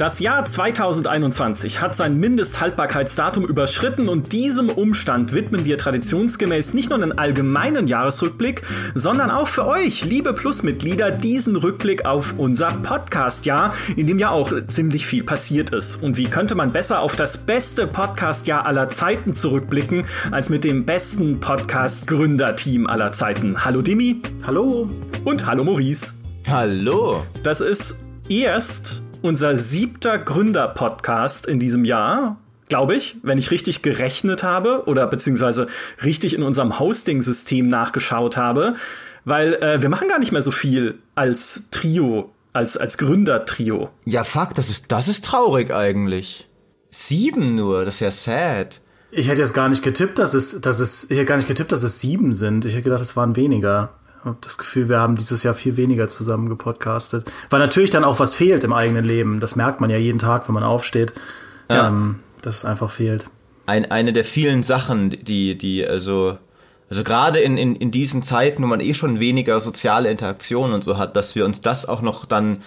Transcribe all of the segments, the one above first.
Das Jahr 2021 hat sein Mindesthaltbarkeitsdatum überschritten und diesem Umstand widmen wir traditionsgemäß nicht nur einen allgemeinen Jahresrückblick, sondern auch für euch, liebe Plusmitglieder, diesen Rückblick auf unser Podcast-Jahr, in dem ja auch ziemlich viel passiert ist. Und wie könnte man besser auf das beste Podcast-Jahr aller Zeiten zurückblicken, als mit dem besten Podcast-Gründerteam aller Zeiten? Hallo Dimi. Hallo. Und hallo Maurice. Hallo. Das ist erst unser siebter Gründer-Podcast in diesem Jahr, glaube ich, wenn ich richtig gerechnet habe oder beziehungsweise richtig in unserem Hosting-System nachgeschaut habe, weil äh, wir machen gar nicht mehr so viel als Trio, als, als Gründertrio. Ja, fuck, das ist, das ist traurig eigentlich. Sieben nur, das ist ja sad. Ich hätte jetzt gar nicht getippt, dass es, dass es, ich hätte gar nicht getippt, dass es sieben sind. Ich hätte gedacht, es waren weniger habe das Gefühl, wir haben dieses Jahr viel weniger zusammen gepodcastet. Weil natürlich dann auch was fehlt im eigenen Leben. Das merkt man ja jeden Tag, wenn man aufsteht. Ja. Ähm, dass es einfach fehlt. Ein, eine der vielen Sachen, die, die, also, also gerade in, in, in diesen Zeiten, wo man eh schon weniger soziale Interaktion und so hat, dass wir uns das auch noch dann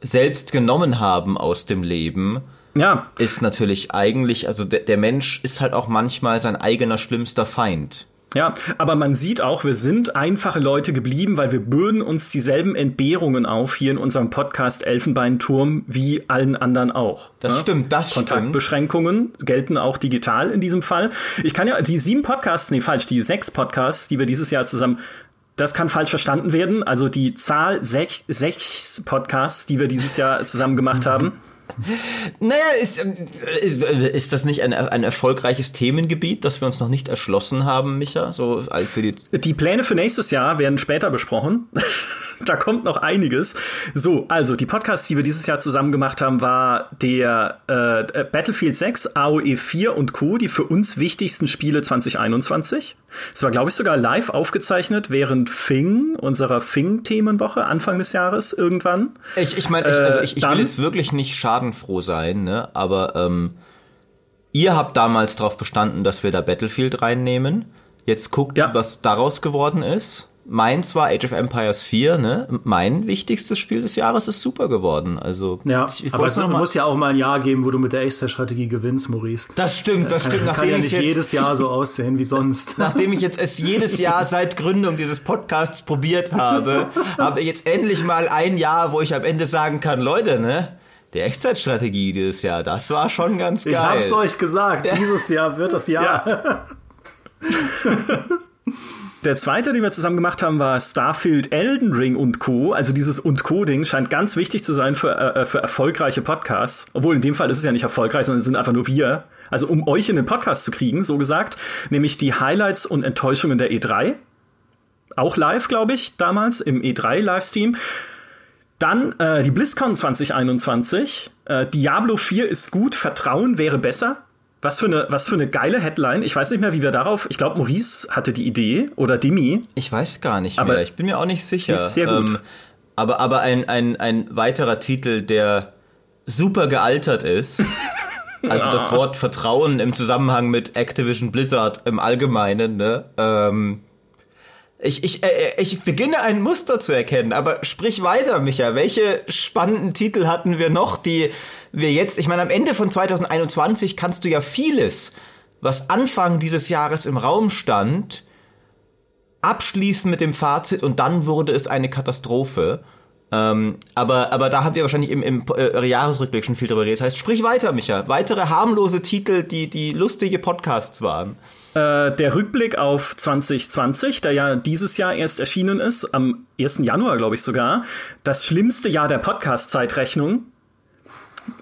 selbst genommen haben aus dem Leben. Ja. Ist natürlich eigentlich, also der, der Mensch ist halt auch manchmal sein eigener schlimmster Feind. Ja, aber man sieht auch, wir sind einfache Leute geblieben, weil wir bürden uns dieselben Entbehrungen auf hier in unserem Podcast Elfenbeinturm wie allen anderen auch. Das ja? stimmt, das Kontaktbeschränkungen stimmt. gelten auch digital in diesem Fall. Ich kann ja die sieben Podcasts, nee, falsch, die sechs Podcasts, die wir dieses Jahr zusammen das kann falsch verstanden werden. Also die Zahl sech, sechs Podcasts, die wir dieses Jahr zusammen gemacht haben. Naja, ist, äh, ist das nicht ein, ein erfolgreiches Themengebiet, das wir uns noch nicht erschlossen haben, Micha? So für die, die Pläne für nächstes Jahr werden später besprochen. da kommt noch einiges. So, also die Podcasts, die wir dieses Jahr zusammen gemacht haben, war der äh, Battlefield 6, AOE 4 und Co., die für uns wichtigsten Spiele 2021. Es war, glaube ich, sogar live aufgezeichnet während Fing, unserer Fing-Themenwoche, Anfang des Jahres irgendwann. Ich, ich meine, ich, also ich, ich will jetzt wirklich nicht schadenfroh sein, ne? aber ähm, ihr habt damals darauf bestanden, dass wir da Battlefield reinnehmen. Jetzt guckt, ja. was daraus geworden ist meins war Age of Empires 4, ne? Mein wichtigstes Spiel des Jahres ist super geworden. Also ja, ich, aber es muss ja auch mal ein Jahr geben, wo du mit der Echtzeitstrategie gewinnst, Maurice. Das stimmt, das stimmt. Kann, kann ja nicht jetzt, jedes Jahr so aussehen wie sonst. Nachdem ich jetzt es jedes Jahr seit Gründung dieses Podcasts probiert habe, habe ich jetzt endlich mal ein Jahr, wo ich am Ende sagen kann, Leute, ne? Die Echtzeitstrategie dieses Jahr, das war schon ganz geil. Ich hab's euch gesagt, dieses Jahr wird das Jahr. Ja. Der zweite, den wir zusammen gemacht haben, war Starfield, Elden Ring und Co. Also dieses und Co-Ding scheint ganz wichtig zu sein für, äh, für erfolgreiche Podcasts. Obwohl in dem Fall ist es ja nicht erfolgreich, sondern es sind einfach nur wir. Also um euch in den Podcast zu kriegen, so gesagt. Nämlich die Highlights und Enttäuschungen der E3. Auch live, glaube ich, damals im E3-Livestream. Dann äh, die BlizzCon 2021. Äh, Diablo 4 ist gut, Vertrauen wäre besser. Was für eine, was für eine geile Headline. Ich weiß nicht mehr, wie wir darauf. Ich glaube, Maurice hatte die Idee oder Demi. Ich weiß gar nicht aber mehr. Ich bin mir auch nicht sicher. ist sehr gut. Ähm, aber aber ein, ein, ein weiterer Titel, der super gealtert ist. Also das Wort Vertrauen im Zusammenhang mit Activision Blizzard im Allgemeinen, ne? Ähm, ich, ich, äh, ich beginne ein Muster zu erkennen, aber sprich weiter, Micha. Welche spannenden Titel hatten wir noch, die wir jetzt, ich meine, am Ende von 2021 kannst du ja vieles, was Anfang dieses Jahres im Raum stand, abschließen mit dem Fazit und dann wurde es eine Katastrophe. Ähm, aber, aber da haben wir wahrscheinlich im, im äh, Jahresrückblick schon viel drüber geredet. Das heißt, sprich weiter, Micha. Weitere harmlose Titel, die, die lustige Podcasts waren. Äh, der Rückblick auf 2020, der ja dieses Jahr erst erschienen ist, am 1. Januar, glaube ich sogar. Das schlimmste Jahr der Podcast-Zeitrechnung.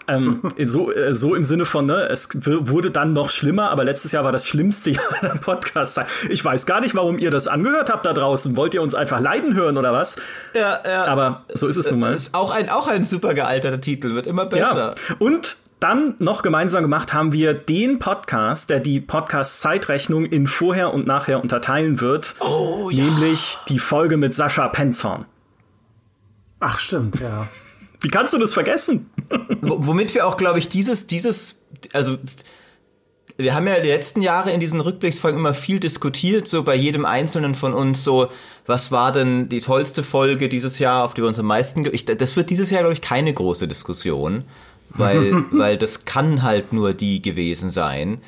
Ähm, so, äh, so im Sinne von, ne, es wurde dann noch schlimmer, aber letztes Jahr war das schlimmste Jahr der Podcast. Ich weiß gar nicht, warum ihr das angehört habt da draußen. Wollt ihr uns einfach leiden hören oder was? Ja, ja. Aber so ist es nun mal. Ist auch ein, auch ein super gealterter Titel, wird immer besser. Ja. Und dann noch gemeinsam gemacht haben wir den Podcast, der die Podcast-Zeitrechnung in vorher und nachher unterteilen wird. Oh, ja. Nämlich die Folge mit Sascha Penzorn. Ach, stimmt, ja. Wie kannst du das vergessen? womit wir auch, glaube ich, dieses, dieses, also wir haben ja die letzten Jahre in diesen Rückblicksfolgen immer viel diskutiert, so bei jedem einzelnen von uns, so, was war denn die tollste Folge dieses Jahr, auf die wir uns am meisten, ich, das wird dieses Jahr, glaube ich, keine große Diskussion. Weil, weil das kann halt nur die gewesen sein.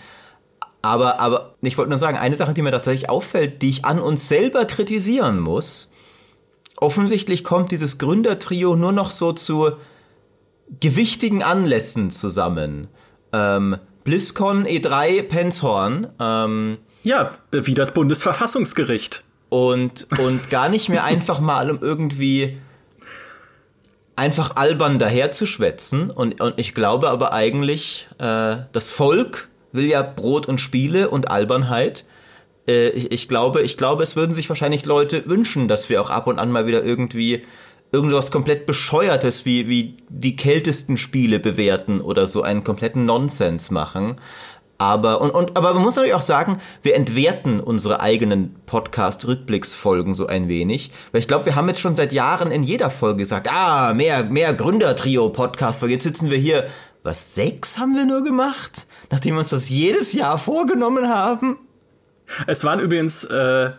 Aber, aber ich wollte nur sagen, eine Sache, die mir tatsächlich auffällt, die ich an uns selber kritisieren muss. Offensichtlich kommt dieses Gründertrio nur noch so zu gewichtigen Anlässen zusammen. Ähm, BlizzCon E3 Penshorn. Ähm, ja, wie das Bundesverfassungsgericht. Und, und gar nicht mehr einfach mal um irgendwie einfach albern daherzuschwätzen. Und, und ich glaube aber eigentlich, äh, das Volk will ja Brot und Spiele und Albernheit. Äh, ich, ich, glaube, ich glaube, es würden sich wahrscheinlich Leute wünschen, dass wir auch ab und an mal wieder irgendwie irgendwas komplett bescheuertes wie, wie die kältesten Spiele bewerten oder so einen kompletten Nonsens machen. Aber, und, und, aber man muss natürlich auch sagen, wir entwerten unsere eigenen Podcast-Rückblicksfolgen so ein wenig. Weil ich glaube, wir haben jetzt schon seit Jahren in jeder Folge gesagt, ah, mehr, mehr Gründertrio-Podcast. Jetzt sitzen wir hier, was, sechs haben wir nur gemacht? Nachdem wir uns das jedes Jahr vorgenommen haben? Es waren übrigens, äh,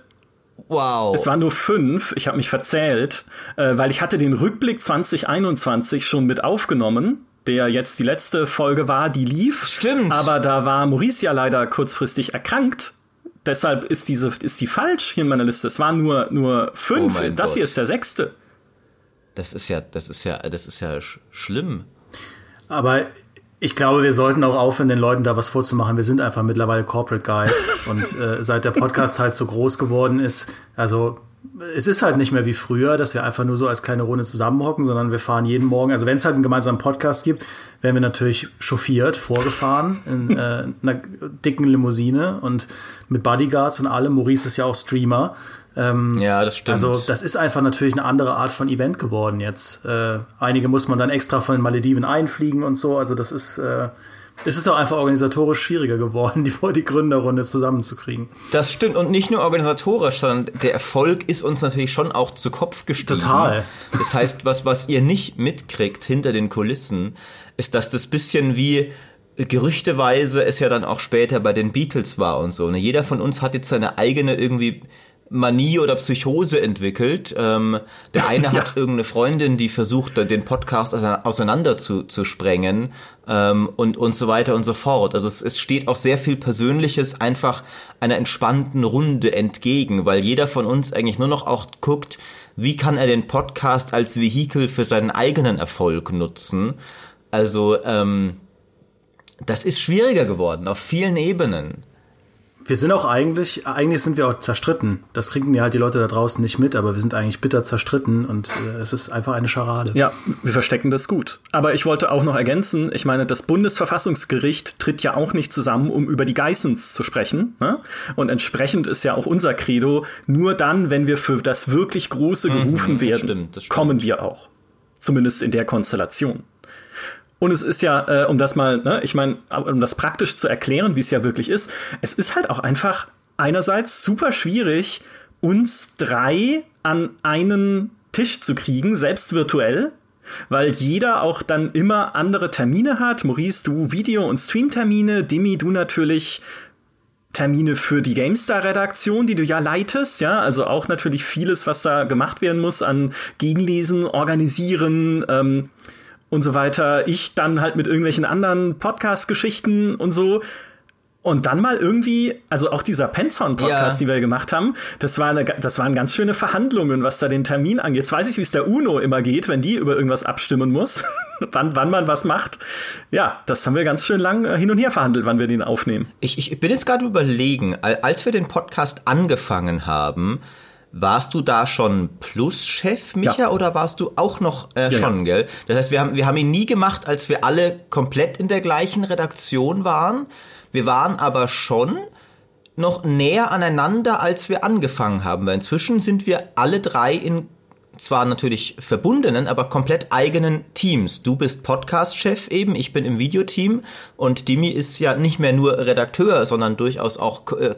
Wow. Es waren nur fünf, ich habe mich verzählt, äh, weil ich hatte den Rückblick 2021 schon mit aufgenommen der jetzt die letzte Folge war, die lief. Stimmt. Aber da war Maurice ja leider kurzfristig erkrankt. Deshalb ist diese, ist die falsch hier in meiner Liste. Es waren nur, nur fünf. Oh das Gott. hier ist der sechste. Das ist ja, das ist ja, das ist ja sch schlimm. Aber ich glaube, wir sollten auch aufhören, den Leuten da was vorzumachen. Wir sind einfach mittlerweile Corporate Guys. und äh, seit der Podcast halt so groß geworden ist, also es ist halt nicht mehr wie früher, dass wir einfach nur so als kleine Runde zusammenhocken, sondern wir fahren jeden Morgen, also wenn es halt einen gemeinsamen Podcast gibt, werden wir natürlich chauffiert, vorgefahren in äh, einer dicken Limousine und mit Bodyguards und allem. Maurice ist ja auch Streamer. Ähm, ja, das stimmt. Also das ist einfach natürlich eine andere Art von Event geworden jetzt. Äh, einige muss man dann extra von den Malediven einfliegen und so. Also das ist äh, es ist auch einfach organisatorisch schwieriger geworden, die, die Gründerrunde zusammenzukriegen. Das stimmt. Und nicht nur organisatorisch, sondern der Erfolg ist uns natürlich schon auch zu Kopf gestiegen. Total. Das heißt, was, was ihr nicht mitkriegt hinter den Kulissen, ist, dass das bisschen wie gerüchteweise es ja dann auch später bei den Beatles war und so. Ne? Jeder von uns hat jetzt seine eigene irgendwie Manie oder Psychose entwickelt. Ähm, der eine ja. hat irgendeine Freundin, die versucht, den Podcast auseinander zu, zu sprengen ähm, und, und so weiter und so fort. Also es, es steht auch sehr viel Persönliches einfach einer entspannten Runde entgegen, weil jeder von uns eigentlich nur noch auch guckt, wie kann er den Podcast als Vehikel für seinen eigenen Erfolg nutzen. Also ähm, das ist schwieriger geworden auf vielen Ebenen. Wir sind auch eigentlich, eigentlich sind wir auch zerstritten. Das kriegen ja halt die Leute da draußen nicht mit, aber wir sind eigentlich bitter zerstritten und äh, es ist einfach eine Scharade. Ja, wir verstecken das gut. Aber ich wollte auch noch ergänzen, ich meine, das Bundesverfassungsgericht tritt ja auch nicht zusammen, um über die Geissens zu sprechen. Ne? Und entsprechend ist ja auch unser Credo, nur dann, wenn wir für das wirklich Große mhm, gerufen mhm, werden, stimmt, das stimmt. kommen wir auch. Zumindest in der Konstellation. Und es ist ja, äh, um das mal, ne, ich meine, um das praktisch zu erklären, wie es ja wirklich ist, es ist halt auch einfach einerseits super schwierig, uns drei an einen Tisch zu kriegen, selbst virtuell, weil jeder auch dann immer andere Termine hat. Maurice, du Video- und Streamtermine, Dimi, du natürlich Termine für die GameStar-Redaktion, die du ja leitest, ja, also auch natürlich vieles, was da gemacht werden muss an Gegenlesen, organisieren, ähm, und so weiter. Ich dann halt mit irgendwelchen anderen Podcast-Geschichten und so. Und dann mal irgendwie, also auch dieser Penson-Podcast, ja. die wir gemacht haben, das, war eine, das waren ganz schöne Verhandlungen, was da den Termin angeht. Jetzt weiß ich, wie es der UNO immer geht, wenn die über irgendwas abstimmen muss, wann, wann man was macht. Ja, das haben wir ganz schön lang äh, hin und her verhandelt, wann wir den aufnehmen. Ich, ich bin jetzt gerade überlegen, als wir den Podcast angefangen haben, warst du da schon Plus-Chef, Micha, ja. oder warst du auch noch äh, schon, ja, ja. gell? Das heißt, wir haben, wir haben ihn nie gemacht, als wir alle komplett in der gleichen Redaktion waren. Wir waren aber schon noch näher aneinander, als wir angefangen haben. Weil inzwischen sind wir alle drei in zwar natürlich verbundenen, aber komplett eigenen Teams. Du bist Podcast-Chef eben, ich bin im Videoteam und Dimi ist ja nicht mehr nur Redakteur, sondern durchaus auch Ko äh,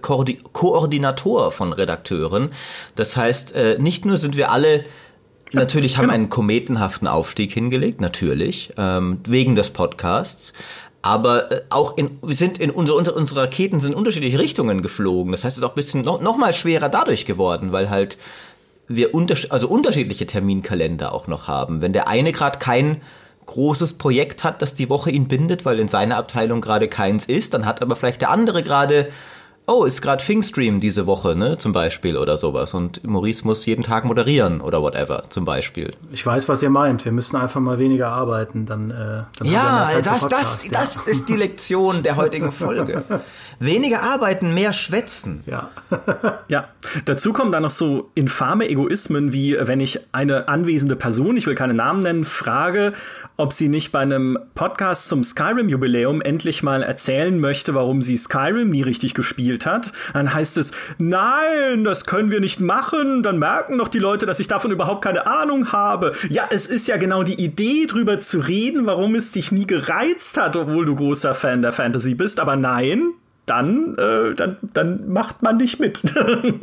Koordinator von Redakteuren. Das heißt, äh, nicht nur sind wir alle natürlich haben genau. einen kometenhaften Aufstieg hingelegt, natürlich, ähm, wegen des Podcasts. Aber äh, auch in, wir sind in unsere, unsere Raketen sind in unterschiedliche Richtungen geflogen. Das heißt, es ist auch ein bisschen noch, noch mal schwerer dadurch geworden, weil halt wir unter, also unterschiedliche Terminkalender auch noch haben. Wenn der eine gerade kein großes Projekt hat, das die Woche ihn bindet, weil in seiner Abteilung gerade keins ist. Dann hat aber vielleicht der andere gerade oh, ist gerade Fingstream diese Woche, ne, zum Beispiel oder sowas. Und Maurice muss jeden Tag moderieren oder whatever, zum Beispiel. Ich weiß, was ihr meint. Wir müssen einfach mal weniger arbeiten, dann. Äh, dann ja, das, das, ja. das ist die Lektion der heutigen Folge. weniger arbeiten, mehr schwätzen. Ja. ja. Dazu kommen dann noch so infame Egoismen, wie wenn ich eine anwesende Person, ich will keine Namen nennen, frage, ob sie nicht bei einem Podcast zum Skyrim-Jubiläum endlich mal erzählen möchte, warum sie Skyrim nie richtig gespielt hat. Dann heißt es, nein, das können wir nicht machen. Dann merken doch die Leute, dass ich davon überhaupt keine Ahnung habe. Ja, es ist ja genau die Idee, drüber zu reden, warum es dich nie gereizt hat, obwohl du großer Fan der Fantasy bist. Aber nein, dann, äh, dann, dann macht man nicht mit.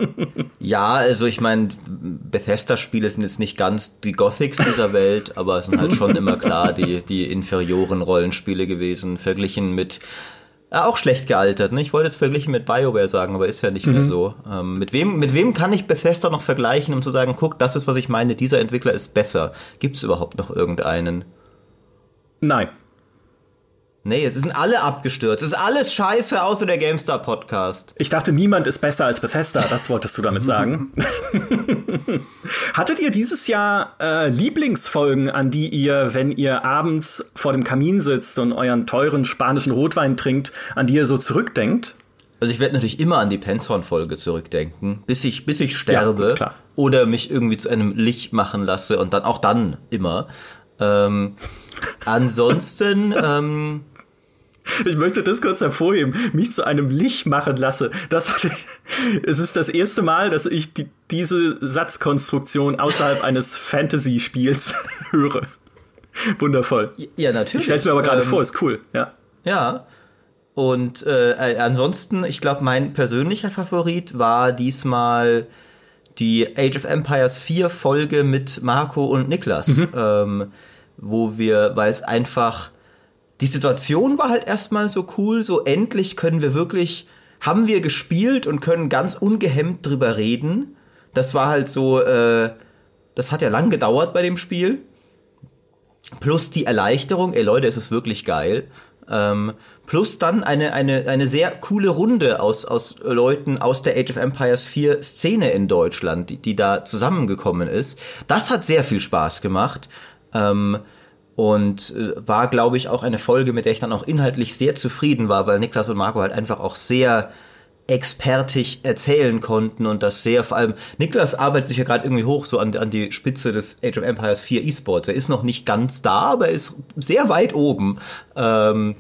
ja, also ich meine, Bethesda-Spiele sind jetzt nicht ganz die Gothics dieser Welt, aber es sind halt schon immer klar die, die inferioren Rollenspiele gewesen, verglichen mit auch schlecht gealtert. Ne? Ich wollte jetzt verglichen mit BioWare sagen, aber ist ja nicht mhm. mehr so. Ähm, mit, wem, mit wem kann ich Bethesda noch vergleichen, um zu sagen, guck, das ist, was ich meine, dieser Entwickler ist besser. Gibt es überhaupt noch irgendeinen? Nein. Nee, es sind alle abgestürzt. Es ist alles scheiße, außer der GameStar Podcast. Ich dachte, niemand ist besser als Bethesda. Das wolltest du damit sagen. Hattet ihr dieses Jahr äh, Lieblingsfolgen, an die ihr, wenn ihr abends vor dem Kamin sitzt und euren teuren spanischen Rotwein trinkt, an die ihr so zurückdenkt? Also ich werde natürlich immer an die Penzhorn-Folge zurückdenken, bis ich, bis ich sterbe ja, oder mich irgendwie zu einem Licht machen lasse und dann auch dann immer. Ähm, ansonsten ähm, ich möchte das kurz hervorheben, mich zu einem Licht machen lasse. Das hatte ich, es ist das erste Mal, dass ich die, diese Satzkonstruktion außerhalb eines Fantasy-Spiels höre. Wundervoll. Ja, natürlich. Ich stell's mir aber gerade ähm, vor, ist cool, ja. Ja. Und äh, ansonsten, ich glaube, mein persönlicher Favorit war diesmal die Age of Empires 4 Folge mit Marco und Niklas, mhm. ähm, wo wir, weil es einfach die Situation war halt erstmal so cool, so endlich können wir wirklich, haben wir gespielt und können ganz ungehemmt drüber reden. Das war halt so, äh, das hat ja lang gedauert bei dem Spiel. Plus die Erleichterung, ey Leute, es ist wirklich geil. Ähm, plus dann eine, eine, eine sehr coole Runde aus, aus Leuten aus der Age of Empires 4 Szene in Deutschland, die, die da zusammengekommen ist. Das hat sehr viel Spaß gemacht. Ähm, und äh, war, glaube ich, auch eine Folge, mit der ich dann auch inhaltlich sehr zufrieden war, weil Niklas und Marco halt einfach auch sehr expertig erzählen konnten und das sehr, vor allem Niklas arbeitet sich ja gerade irgendwie hoch so an, an die Spitze des Age of Empires 4 E-Sports. Er ist noch nicht ganz da, aber er ist sehr weit oben. Ähm,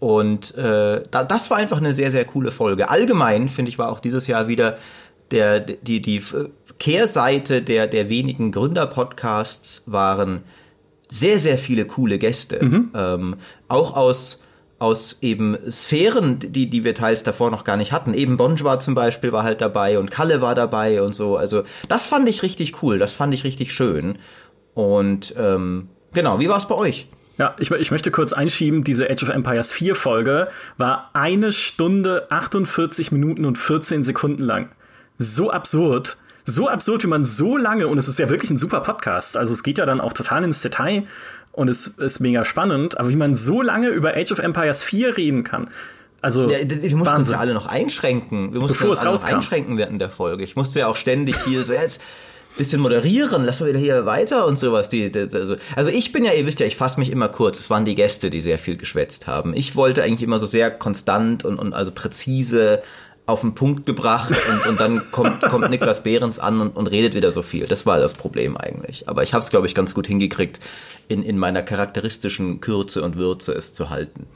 und äh, da, das war einfach eine sehr, sehr coole Folge. Allgemein, finde ich, war auch dieses Jahr wieder der, die, die Kehrseite der, der wenigen Gründer-Podcasts waren sehr, sehr viele coole Gäste. Mhm. Ähm, auch aus, aus eben Sphären, die, die wir teils davor noch gar nicht hatten. Eben Bonjwa zum Beispiel war halt dabei und Kalle war dabei und so. Also das fand ich richtig cool, das fand ich richtig schön. Und ähm, genau, wie war es bei euch? Ja, ich, ich möchte kurz einschieben, diese Age of Empires 4 Folge war eine Stunde 48 Minuten und 14 Sekunden lang. So absurd so absurd, wie man so lange, und es ist ja wirklich ein super Podcast, also es geht ja dann auch total ins Detail und es ist mega spannend, aber wie man so lange über Age of Empires 4 reden kann. Also, ja, wir mussten Wahnsinn. uns ja alle noch einschränken. Wir mussten Bevor uns alle noch einschränken während der Folge. Ich musste ja auch ständig hier so, jetzt bisschen moderieren, lass mal wieder hier weiter und sowas. Die, die, also, also ich bin ja, ihr wisst ja, ich fasse mich immer kurz. Es waren die Gäste, die sehr viel geschwätzt haben. Ich wollte eigentlich immer so sehr konstant und, und also präzise auf den Punkt gebracht und, und dann kommt, kommt Niklas Behrens an und, und redet wieder so viel. Das war das Problem eigentlich. Aber ich habe es, glaube ich, ganz gut hingekriegt, in, in meiner charakteristischen Kürze und Würze es zu halten.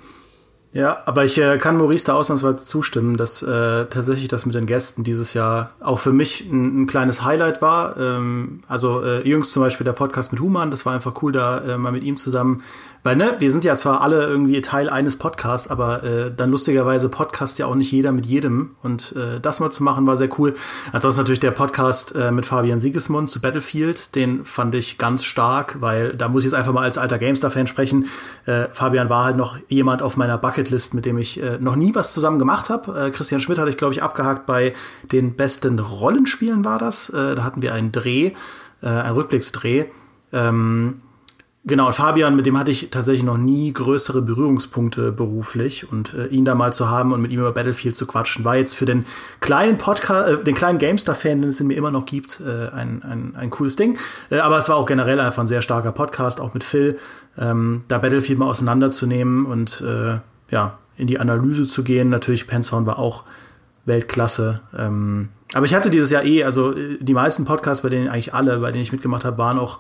Ja, aber ich äh, kann Maurice da ausnahmsweise zustimmen, dass äh, tatsächlich das mit den Gästen dieses Jahr auch für mich ein, ein kleines Highlight war. Ähm, also äh, jüngst zum Beispiel der Podcast mit Human, das war einfach cool, da äh, mal mit ihm zusammen weil, ne, wir sind ja zwar alle irgendwie Teil eines Podcasts, aber äh, dann lustigerweise Podcast ja auch nicht jeder mit jedem. Und äh, das mal zu machen, war sehr cool. Ansonsten natürlich der Podcast äh, mit Fabian Siegesmund zu Battlefield, den fand ich ganz stark, weil da muss ich jetzt einfach mal als alter GameStar-Fan sprechen. Äh, Fabian war halt noch jemand auf meiner Bucketlist, mit dem ich äh, noch nie was zusammen gemacht habe. Äh, Christian Schmidt hatte ich, glaube ich, abgehakt bei den besten Rollenspielen war das. Äh, da hatten wir einen Dreh, äh, einen Rückblicksdreh. Ähm, Genau, Fabian, mit dem hatte ich tatsächlich noch nie größere Berührungspunkte beruflich und äh, ihn da mal zu haben und mit ihm über Battlefield zu quatschen, war jetzt für den kleinen Podcast, äh, den kleinen GameStar-Fan, den es in mir immer noch gibt, äh, ein, ein, ein cooles Ding. Äh, aber es war auch generell einfach ein sehr starker Podcast, auch mit Phil, ähm, da Battlefield mal auseinanderzunehmen und äh, ja, in die Analyse zu gehen. Natürlich, Penshorn war auch Weltklasse. Ähm, aber ich hatte dieses Jahr eh, also äh, die meisten Podcasts, bei denen eigentlich alle, bei denen ich mitgemacht habe, waren auch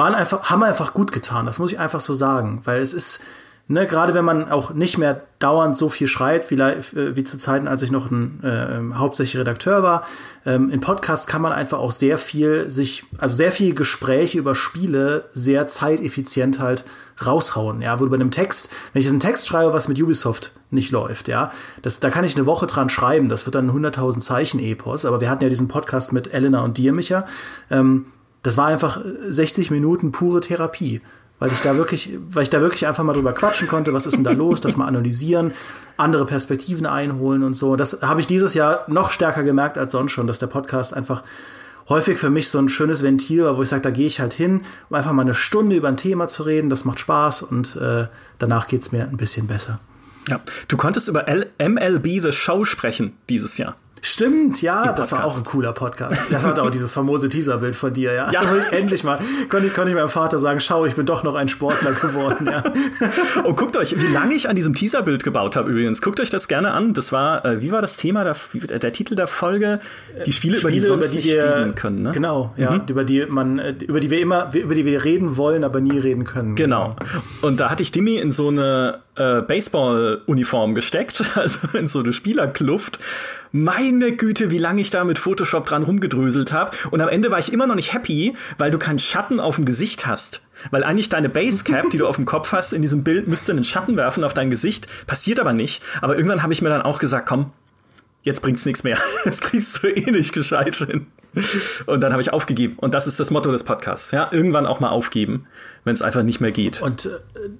waren einfach, haben einfach gut getan. Das muss ich einfach so sagen, weil es ist, ne, gerade wenn man auch nicht mehr dauernd so viel schreibt, wie, äh, wie zu Zeiten, als ich noch ein äh, hauptsächlich Redakteur war, ähm, in Podcasts kann man einfach auch sehr viel sich, also sehr viel Gespräche über Spiele sehr zeiteffizient halt raushauen, ja, wo du bei einem Text, wenn ich einen Text schreibe, was mit Ubisoft nicht läuft, ja, das, da kann ich eine Woche dran schreiben, das wird dann 100.000 Zeichen Epos, aber wir hatten ja diesen Podcast mit Elena und dir, Micha, ähm, das war einfach 60 Minuten pure Therapie, weil ich da wirklich, weil ich da wirklich einfach mal drüber quatschen konnte, was ist denn da los, das mal analysieren, andere Perspektiven einholen und so. Das habe ich dieses Jahr noch stärker gemerkt als sonst schon, dass der Podcast einfach häufig für mich so ein schönes Ventil war, wo ich sage, da gehe ich halt hin, um einfach mal eine Stunde über ein Thema zu reden, das macht Spaß und äh, danach geht's mir ein bisschen besser. Ja, du konntest über L MLB The Show sprechen dieses Jahr. Stimmt, ja, das war auch ein cooler Podcast. Das hatte auch dieses famose Teaserbild von dir, ja. ja. endlich mal konnte ich, konnte ich meinem Vater sagen, schau, ich bin doch noch ein Sportler geworden, ja. Und guckt euch, wie lange ich an diesem Teaserbild gebaut habe übrigens. Guckt euch das gerne an. Das war, äh, wie war das Thema, der, der Titel der Folge? Die Spiele, Spiele über die, sonst über die wir, reden können, ne? Genau, ja, mhm. über die man, äh, über die wir immer, über die wir reden wollen, aber nie reden können. Genau. genau. Und da hatte ich Dimi in so eine äh, Baseball-Uniform gesteckt, also in so eine Spielerkluft meine Güte, wie lange ich da mit Photoshop dran rumgedröselt habe. Und am Ende war ich immer noch nicht happy, weil du keinen Schatten auf dem Gesicht hast. Weil eigentlich deine Basecap, die du auf dem Kopf hast, in diesem Bild müsste einen Schatten werfen auf dein Gesicht. Passiert aber nicht. Aber irgendwann habe ich mir dann auch gesagt, komm, jetzt bringt's nichts mehr. Das kriegst du eh nicht gescheit hin. Und dann habe ich aufgegeben. Und das ist das Motto des Podcasts. Ja, irgendwann auch mal aufgeben, wenn es einfach nicht mehr geht. Und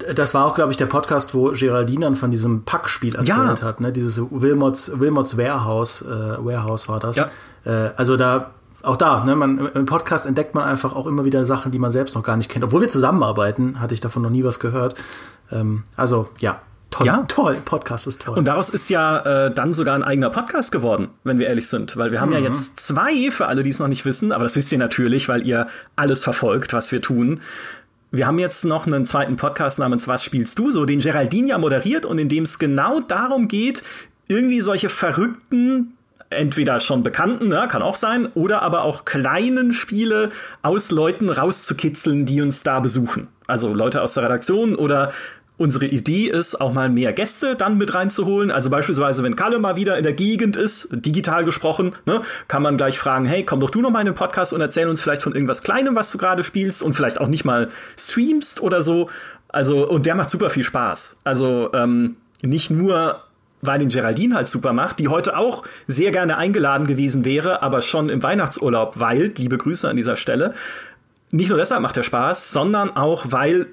äh, das war auch, glaube ich, der Podcast, wo Geraldine dann von diesem Packspiel erzählt ja. hat. Ne? Dieses Wilmots, Wilmots Warehouse, äh, Warehouse war das. Ja. Äh, also da auch da, ne, man, im Podcast entdeckt man einfach auch immer wieder Sachen, die man selbst noch gar nicht kennt. Obwohl wir zusammenarbeiten, hatte ich davon noch nie was gehört. Ähm, also ja, Toll, ja. toll, Podcast ist toll. Und daraus ist ja äh, dann sogar ein eigener Podcast geworden, wenn wir ehrlich sind. Weil wir haben mhm. ja jetzt zwei, für alle, die es noch nicht wissen, aber das wisst ihr natürlich, weil ihr alles verfolgt, was wir tun. Wir haben jetzt noch einen zweiten Podcast namens Was spielst du so, den Geraldine ja moderiert und in dem es genau darum geht, irgendwie solche verrückten, entweder schon bekannten, ne, kann auch sein, oder aber auch kleinen Spiele aus Leuten rauszukitzeln, die uns da besuchen. Also Leute aus der Redaktion oder Unsere Idee ist, auch mal mehr Gäste dann mit reinzuholen. Also beispielsweise, wenn Kalle mal wieder in der Gegend ist, digital gesprochen, ne, kann man gleich fragen, hey, komm doch du noch mal in den Podcast und erzähl uns vielleicht von irgendwas Kleinem, was du gerade spielst und vielleicht auch nicht mal streamst oder so. Also, und der macht super viel Spaß. Also, ähm, nicht nur weil den Geraldine halt super macht, die heute auch sehr gerne eingeladen gewesen wäre, aber schon im Weihnachtsurlaub weilt. Liebe Grüße an dieser Stelle. Nicht nur deshalb macht er Spaß, sondern auch, weil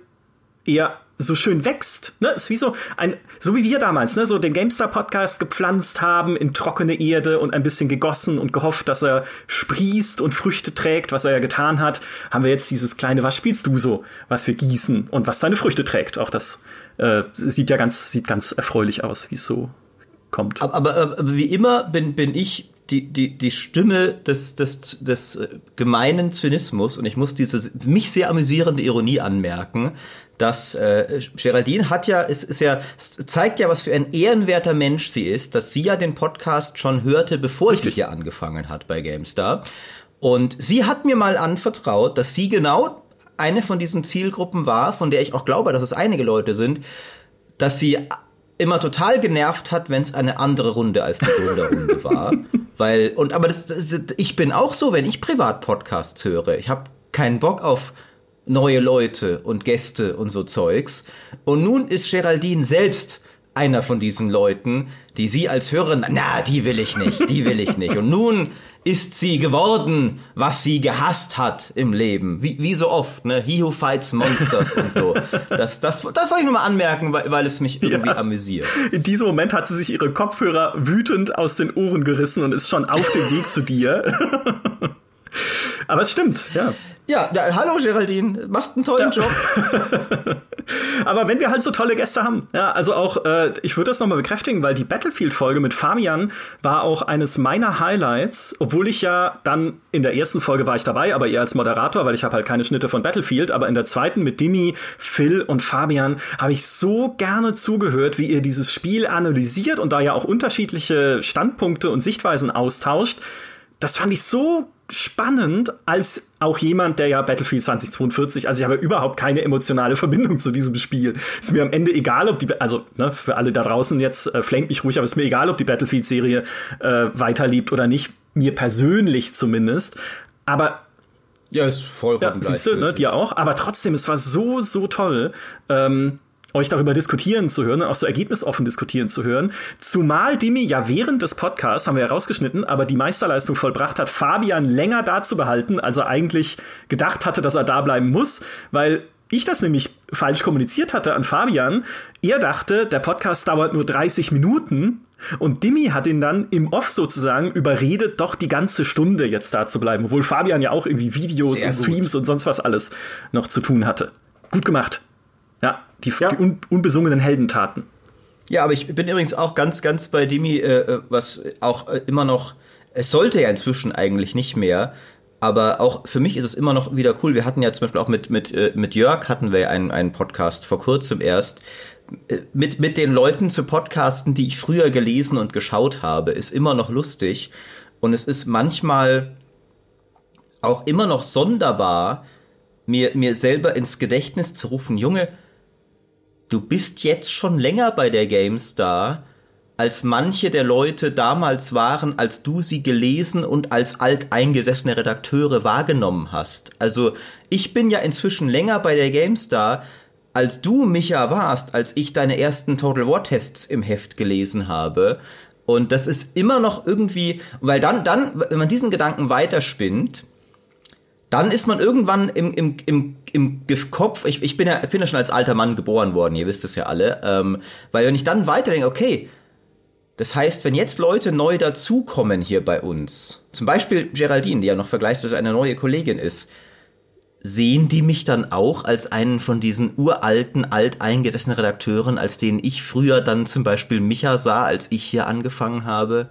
er so schön wächst. Ne? Ist wie so ein, so wie wir damals, ne, so den GameStar Podcast gepflanzt haben in trockene Erde und ein bisschen gegossen und gehofft, dass er sprießt und Früchte trägt, was er ja getan hat, haben wir jetzt dieses kleine, was spielst du so, was wir gießen und was seine Früchte trägt. Auch das äh, sieht ja ganz, sieht ganz erfreulich aus, wie es so kommt. Aber, aber, aber wie immer bin, bin ich die, die, die Stimme des, des, des gemeinen Zynismus und ich muss diese mich sehr amüsierende Ironie anmerken, dass äh, Geraldine hat ja, es ist ja, zeigt ja, was für ein ehrenwerter Mensch sie ist, dass sie ja den Podcast schon hörte, bevor Richtig. sie hier angefangen hat bei GameStar. Und sie hat mir mal anvertraut, dass sie genau eine von diesen Zielgruppen war, von der ich auch glaube, dass es einige Leute sind, dass sie immer total genervt hat, wenn es eine andere Runde als die Gründerrunde war. Weil, und aber das, das, ich bin auch so, wenn ich Privat-Podcasts höre. Ich habe keinen Bock auf neue Leute und Gäste und so Zeugs. Und nun ist Geraldine selbst einer von diesen Leuten, die sie als Hörerin, na, die will ich nicht, die will ich nicht. Und nun ist sie geworden, was sie gehasst hat im Leben. Wie, wie so oft, ne? He who fights monsters und so. Das, das, das wollte ich nur mal anmerken, weil, weil es mich irgendwie ja. amüsiert. In diesem Moment hat sie sich ihre Kopfhörer wütend aus den Ohren gerissen und ist schon auf dem Weg zu dir. Aber es stimmt, ja. Ja, ja, hallo Geraldine, machst einen tollen ja. Job. Aber wenn wir halt so tolle Gäste haben, ja, also auch, äh, ich würde das nochmal bekräftigen, weil die Battlefield-Folge mit Fabian war auch eines meiner Highlights, obwohl ich ja dann in der ersten Folge war ich dabei, aber eher als Moderator, weil ich habe halt keine Schnitte von Battlefield, aber in der zweiten mit Dimi, Phil und Fabian habe ich so gerne zugehört, wie ihr dieses Spiel analysiert und da ja auch unterschiedliche Standpunkte und Sichtweisen austauscht. Das fand ich so spannend als auch jemand, der ja Battlefield 2042, also ich habe überhaupt keine emotionale Verbindung zu diesem Spiel. Ist mir am Ende egal, ob die, also ne, für alle da draußen jetzt, äh, flankt mich ruhig, aber ist mir egal, ob die Battlefield-Serie äh, weiterlebt oder nicht. Mir persönlich zumindest. Aber ja, ist vollkommen ja, Siehst du, ne, dir auch. Aber trotzdem, es war so, so toll. Ähm, euch darüber diskutieren zu hören und auch so ergebnisoffen diskutieren zu hören. Zumal Dimi ja während des Podcasts, haben wir ja rausgeschnitten, aber die Meisterleistung vollbracht hat, Fabian länger da zu behalten, als er eigentlich gedacht hatte, dass er da bleiben muss, weil ich das nämlich falsch kommuniziert hatte an Fabian. Er dachte, der Podcast dauert nur 30 Minuten und Dimi hat ihn dann im Off sozusagen überredet, doch die ganze Stunde jetzt da zu bleiben, obwohl Fabian ja auch irgendwie Videos Sehr und Streams gut. und sonst was alles noch zu tun hatte. Gut gemacht. Ja, die, ja. die un unbesungenen Heldentaten. Ja, aber ich bin übrigens auch ganz, ganz bei Demi, äh, äh, was auch äh, immer noch, es sollte ja inzwischen eigentlich nicht mehr, aber auch für mich ist es immer noch wieder cool. Wir hatten ja zum Beispiel auch mit, mit, äh, mit Jörg hatten wir einen, einen Podcast vor kurzem erst. Mit, mit den Leuten zu podcasten, die ich früher gelesen und geschaut habe, ist immer noch lustig. Und es ist manchmal auch immer noch sonderbar, mir, mir selber ins Gedächtnis zu rufen, Junge, du bist jetzt schon länger bei der GameStar, als manche der Leute damals waren, als du sie gelesen und als alteingesessene Redakteure wahrgenommen hast. Also ich bin ja inzwischen länger bei der GameStar, als du Micha warst, als ich deine ersten Total War Tests im Heft gelesen habe. Und das ist immer noch irgendwie, weil dann, dann, wenn man diesen Gedanken weiterspinnt, dann ist man irgendwann im, im, im, im Kopf, ich, ich, bin ja, ich bin ja schon als alter Mann geboren worden, ihr wisst es ja alle, ähm, weil wenn ich dann weiterdenke, okay, das heißt, wenn jetzt Leute neu dazukommen hier bei uns, zum Beispiel Geraldine, die ja noch vergleichsweise eine neue Kollegin ist, sehen die mich dann auch als einen von diesen uralten, alteingesessenen Redakteuren, als denen ich früher dann zum Beispiel Micha sah, als ich hier angefangen habe?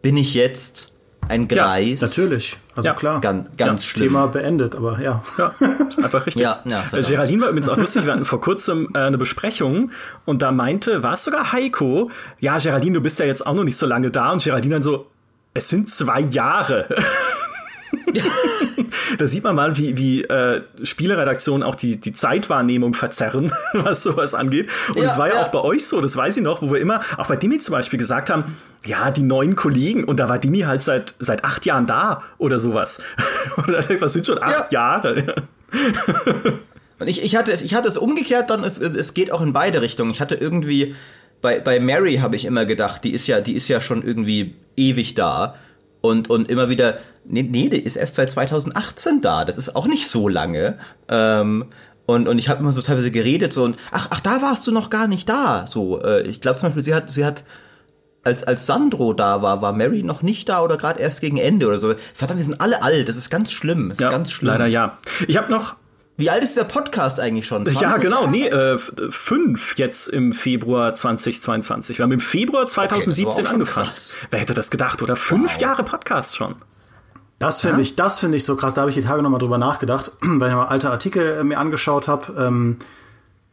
Bin ich jetzt ein Greis. Ja, natürlich. Also ja, klar. Ganz, ganz ja, schlimm. Thema beendet, aber ja. Ja, einfach richtig. ja, ja, äh, Geraldine war übrigens auch lustig. Wir hatten vor kurzem äh, eine Besprechung und da meinte, war es sogar Heiko? Ja, Geraldine, du bist ja jetzt auch noch nicht so lange da. Und Geraldine dann so, es sind zwei Jahre. da sieht man mal, wie, wie äh, Spieleredaktionen auch die, die Zeitwahrnehmung verzerren, was sowas angeht. Und es war ja, ja, auch bei euch so, das weiß ich noch, wo wir immer, auch bei Dimi zum Beispiel gesagt haben, ja, die neuen Kollegen, und da war Dimi halt seit, seit acht Jahren da oder sowas. Und da was sind schon acht ja. Jahre? und ich, ich, hatte es, ich hatte es umgekehrt, dann es, es geht auch in beide Richtungen. Ich hatte irgendwie, bei, bei Mary habe ich immer gedacht, die ist ja, die ist ja schon irgendwie ewig da. Und, und immer wieder, nee, nee, die ist erst seit 2018 da. Das ist auch nicht so lange. Ähm, und, und ich habe immer so teilweise geredet so und ach, ach, da warst du noch gar nicht da. So, äh, ich glaube zum Beispiel, sie hat, sie hat, als, als Sandro da war, war Mary noch nicht da oder gerade erst gegen Ende oder so. Verdammt, wir sind alle alt. Das ist ganz schlimm. Das ja, ist ganz schlimm. Leider ja. Ich habe noch wie alt ist der Podcast eigentlich schon? 20 ja, genau. Jahre? Nee, äh, fünf jetzt im Februar 2022. Wir haben im Februar 2017 okay, angefangen. Wer hätte das gedacht? Oder fünf wow. Jahre Podcast schon. Das finde ja? ich, das finde ich so krass. Da habe ich die Tage nochmal drüber nachgedacht, weil ich mal alte Artikel äh, mir angeschaut habe. Ähm,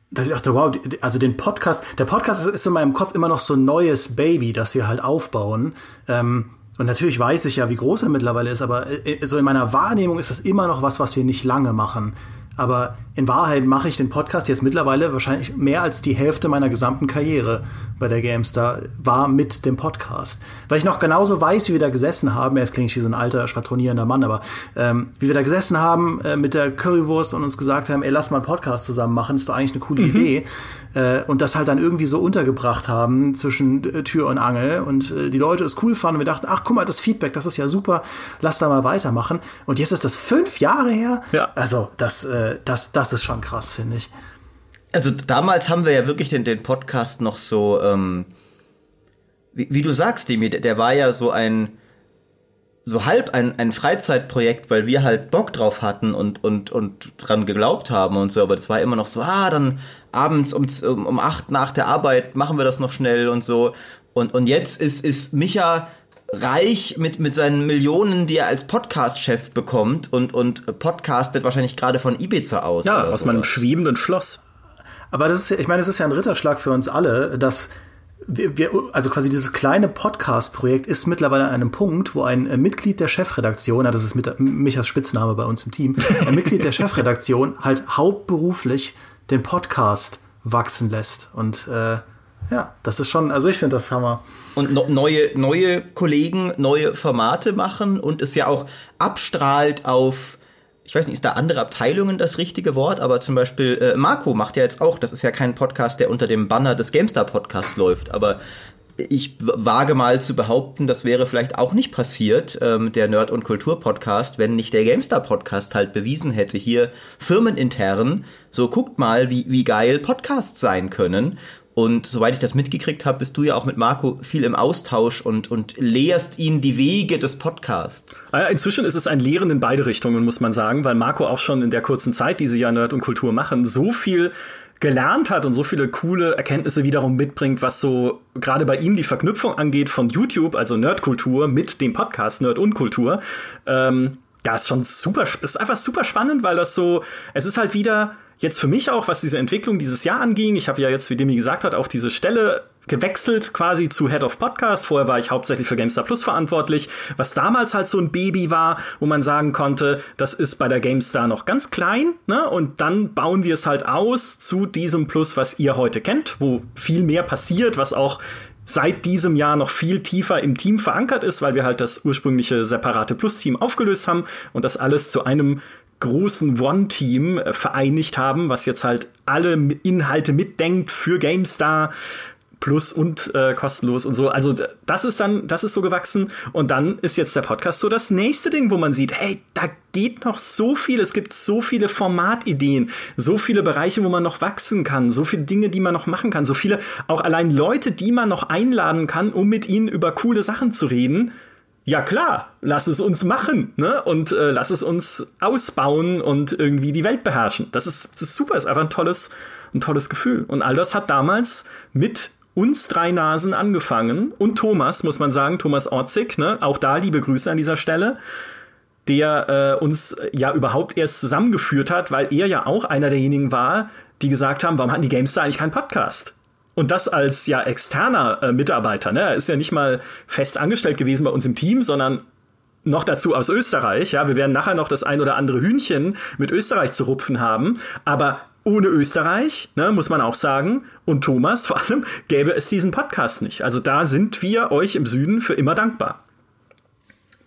dass ich dachte, wow, also den Podcast, der Podcast ist in meinem Kopf immer noch so ein neues Baby, das wir halt aufbauen. Ähm, und natürlich weiß ich ja, wie groß er mittlerweile ist, aber äh, so in meiner Wahrnehmung ist das immer noch was, was wir nicht lange machen. Aber in Wahrheit mache ich den Podcast jetzt mittlerweile wahrscheinlich mehr als die Hälfte meiner gesamten Karriere bei der GameStar war mit dem Podcast. Weil ich noch genauso weiß, wie wir da gesessen haben, jetzt klinge ich wie so ein alter, schwadronierender Mann, aber ähm, wie wir da gesessen haben äh, mit der Currywurst und uns gesagt haben, ey, lass mal einen Podcast zusammen machen, ist doch eigentlich eine coole mhm. Idee äh, und das halt dann irgendwie so untergebracht haben zwischen äh, Tür und Angel und äh, die Leute es cool fanden und wir dachten, ach guck mal, das Feedback, das ist ja super, lass da mal weitermachen. Und jetzt ist das fünf Jahre her. Ja. Also das, äh, das, das ist schon krass, finde ich. Also damals haben wir ja wirklich den, den Podcast noch so, ähm, wie, wie du sagst, Demi, der, der war ja so ein so halb ein, ein Freizeitprojekt, weil wir halt Bock drauf hatten und, und, und dran geglaubt haben und so, aber das war immer noch so, ah, dann abends um, um, acht nach der Arbeit machen wir das noch schnell und so. Und, und jetzt ist, ist Micha reich mit, mit seinen Millionen, die er als Podcast-Chef bekommt und, und podcastet wahrscheinlich gerade von Ibiza aus. Ja, aus meinem schwebenden Schloss. Aber das ist, ich meine, es ist ja ein Ritterschlag für uns alle, dass wir, wir, also quasi dieses kleine Podcast-Projekt ist mittlerweile an einem Punkt, wo ein äh, Mitglied der Chefredaktion, das ist mit, Michas Spitzname bei uns im Team, ein Mitglied der Chefredaktion halt hauptberuflich den Podcast wachsen lässt. Und äh, ja, das ist schon, also ich finde das Hammer. Und no, neue, neue Kollegen, neue Formate machen und es ja auch abstrahlt auf ich weiß nicht, ist da andere Abteilungen das richtige Wort, aber zum Beispiel äh, Marco macht ja jetzt auch, das ist ja kein Podcast, der unter dem Banner des GameStar Podcasts läuft, aber ich wage mal zu behaupten, das wäre vielleicht auch nicht passiert, ähm, der Nerd- und Kultur-Podcast, wenn nicht der GameStar-Podcast halt bewiesen hätte, hier firmenintern, so guckt mal, wie, wie geil Podcasts sein können. Und soweit ich das mitgekriegt habe, bist du ja auch mit Marco viel im Austausch und, und lehrst ihn die Wege des Podcasts. Ah inzwischen ist es ein Lehren in beide Richtungen, muss man sagen, weil Marco auch schon in der kurzen Zeit, die sie ja Nerd und Kultur machen, so viel gelernt hat und so viele coole Erkenntnisse wiederum mitbringt, was so gerade bei ihm die Verknüpfung angeht von YouTube, also Nerdkultur, mit dem Podcast Nerd und Kultur. Ähm, ja, ist schon super, ist einfach super spannend, weil das so, es ist halt wieder jetzt für mich auch, was diese Entwicklung dieses Jahr anging. Ich habe ja jetzt, wie Demi gesagt hat, auch diese Stelle gewechselt quasi zu Head of Podcast. Vorher war ich hauptsächlich für GameStar Plus verantwortlich, was damals halt so ein Baby war, wo man sagen konnte, das ist bei der GameStar noch ganz klein, ne? Und dann bauen wir es halt aus zu diesem Plus, was ihr heute kennt, wo viel mehr passiert, was auch seit diesem Jahr noch viel tiefer im Team verankert ist, weil wir halt das ursprüngliche separate Plus-Team aufgelöst haben und das alles zu einem großen One-Team äh, vereinigt haben, was jetzt halt alle Inhalte mitdenkt für GameStar plus und äh, kostenlos und so. Also das ist dann, das ist so gewachsen. Und dann ist jetzt der Podcast so das nächste Ding, wo man sieht, hey, da geht noch so viel. Es gibt so viele Formatideen, so viele Bereiche, wo man noch wachsen kann, so viele Dinge, die man noch machen kann, so viele auch allein Leute, die man noch einladen kann, um mit ihnen über coole Sachen zu reden ja klar, lass es uns machen, ne? Und äh, lass es uns ausbauen und irgendwie die Welt beherrschen. Das ist, das ist super, ist einfach ein tolles, ein tolles Gefühl. Und all das hat damals mit uns drei Nasen angefangen und Thomas, muss man sagen, Thomas Orzig, ne? Auch da liebe Grüße an dieser Stelle der äh, uns ja überhaupt erst zusammengeführt hat, weil er ja auch einer derjenigen war, die gesagt haben, warum hatten die Gamester eigentlich keinen Podcast? Und das als ja externer äh, Mitarbeiter. Ne? Er ist ja nicht mal fest angestellt gewesen bei uns im Team, sondern noch dazu aus Österreich. Ja, wir werden nachher noch das ein oder andere Hühnchen mit Österreich zu rupfen haben. Aber ohne Österreich, ne, muss man auch sagen, und Thomas vor allem, gäbe es diesen Podcast nicht. Also da sind wir euch im Süden für immer dankbar.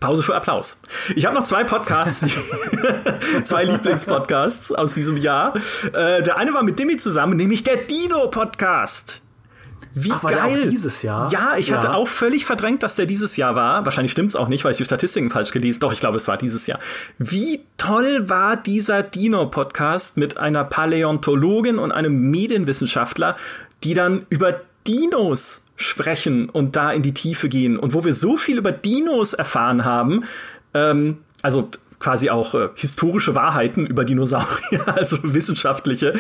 Pause für Applaus. Ich habe noch zwei Podcasts, zwei Lieblingspodcasts aus diesem Jahr. Äh, der eine war mit Demi zusammen, nämlich der Dino-Podcast. Wie Ach, war geil. Dieses Jahr? Ja, ich ja. hatte auch völlig verdrängt, dass der dieses Jahr war. Wahrscheinlich stimmt's auch nicht, weil ich die Statistiken falsch gelesen. Doch, ich glaube, es war dieses Jahr. Wie toll war dieser Dino-Podcast mit einer Paläontologin und einem Medienwissenschaftler, die dann über Dinos sprechen und da in die Tiefe gehen und wo wir so viel über Dinos erfahren haben, ähm, also quasi auch äh, historische Wahrheiten über Dinosaurier, also wissenschaftliche.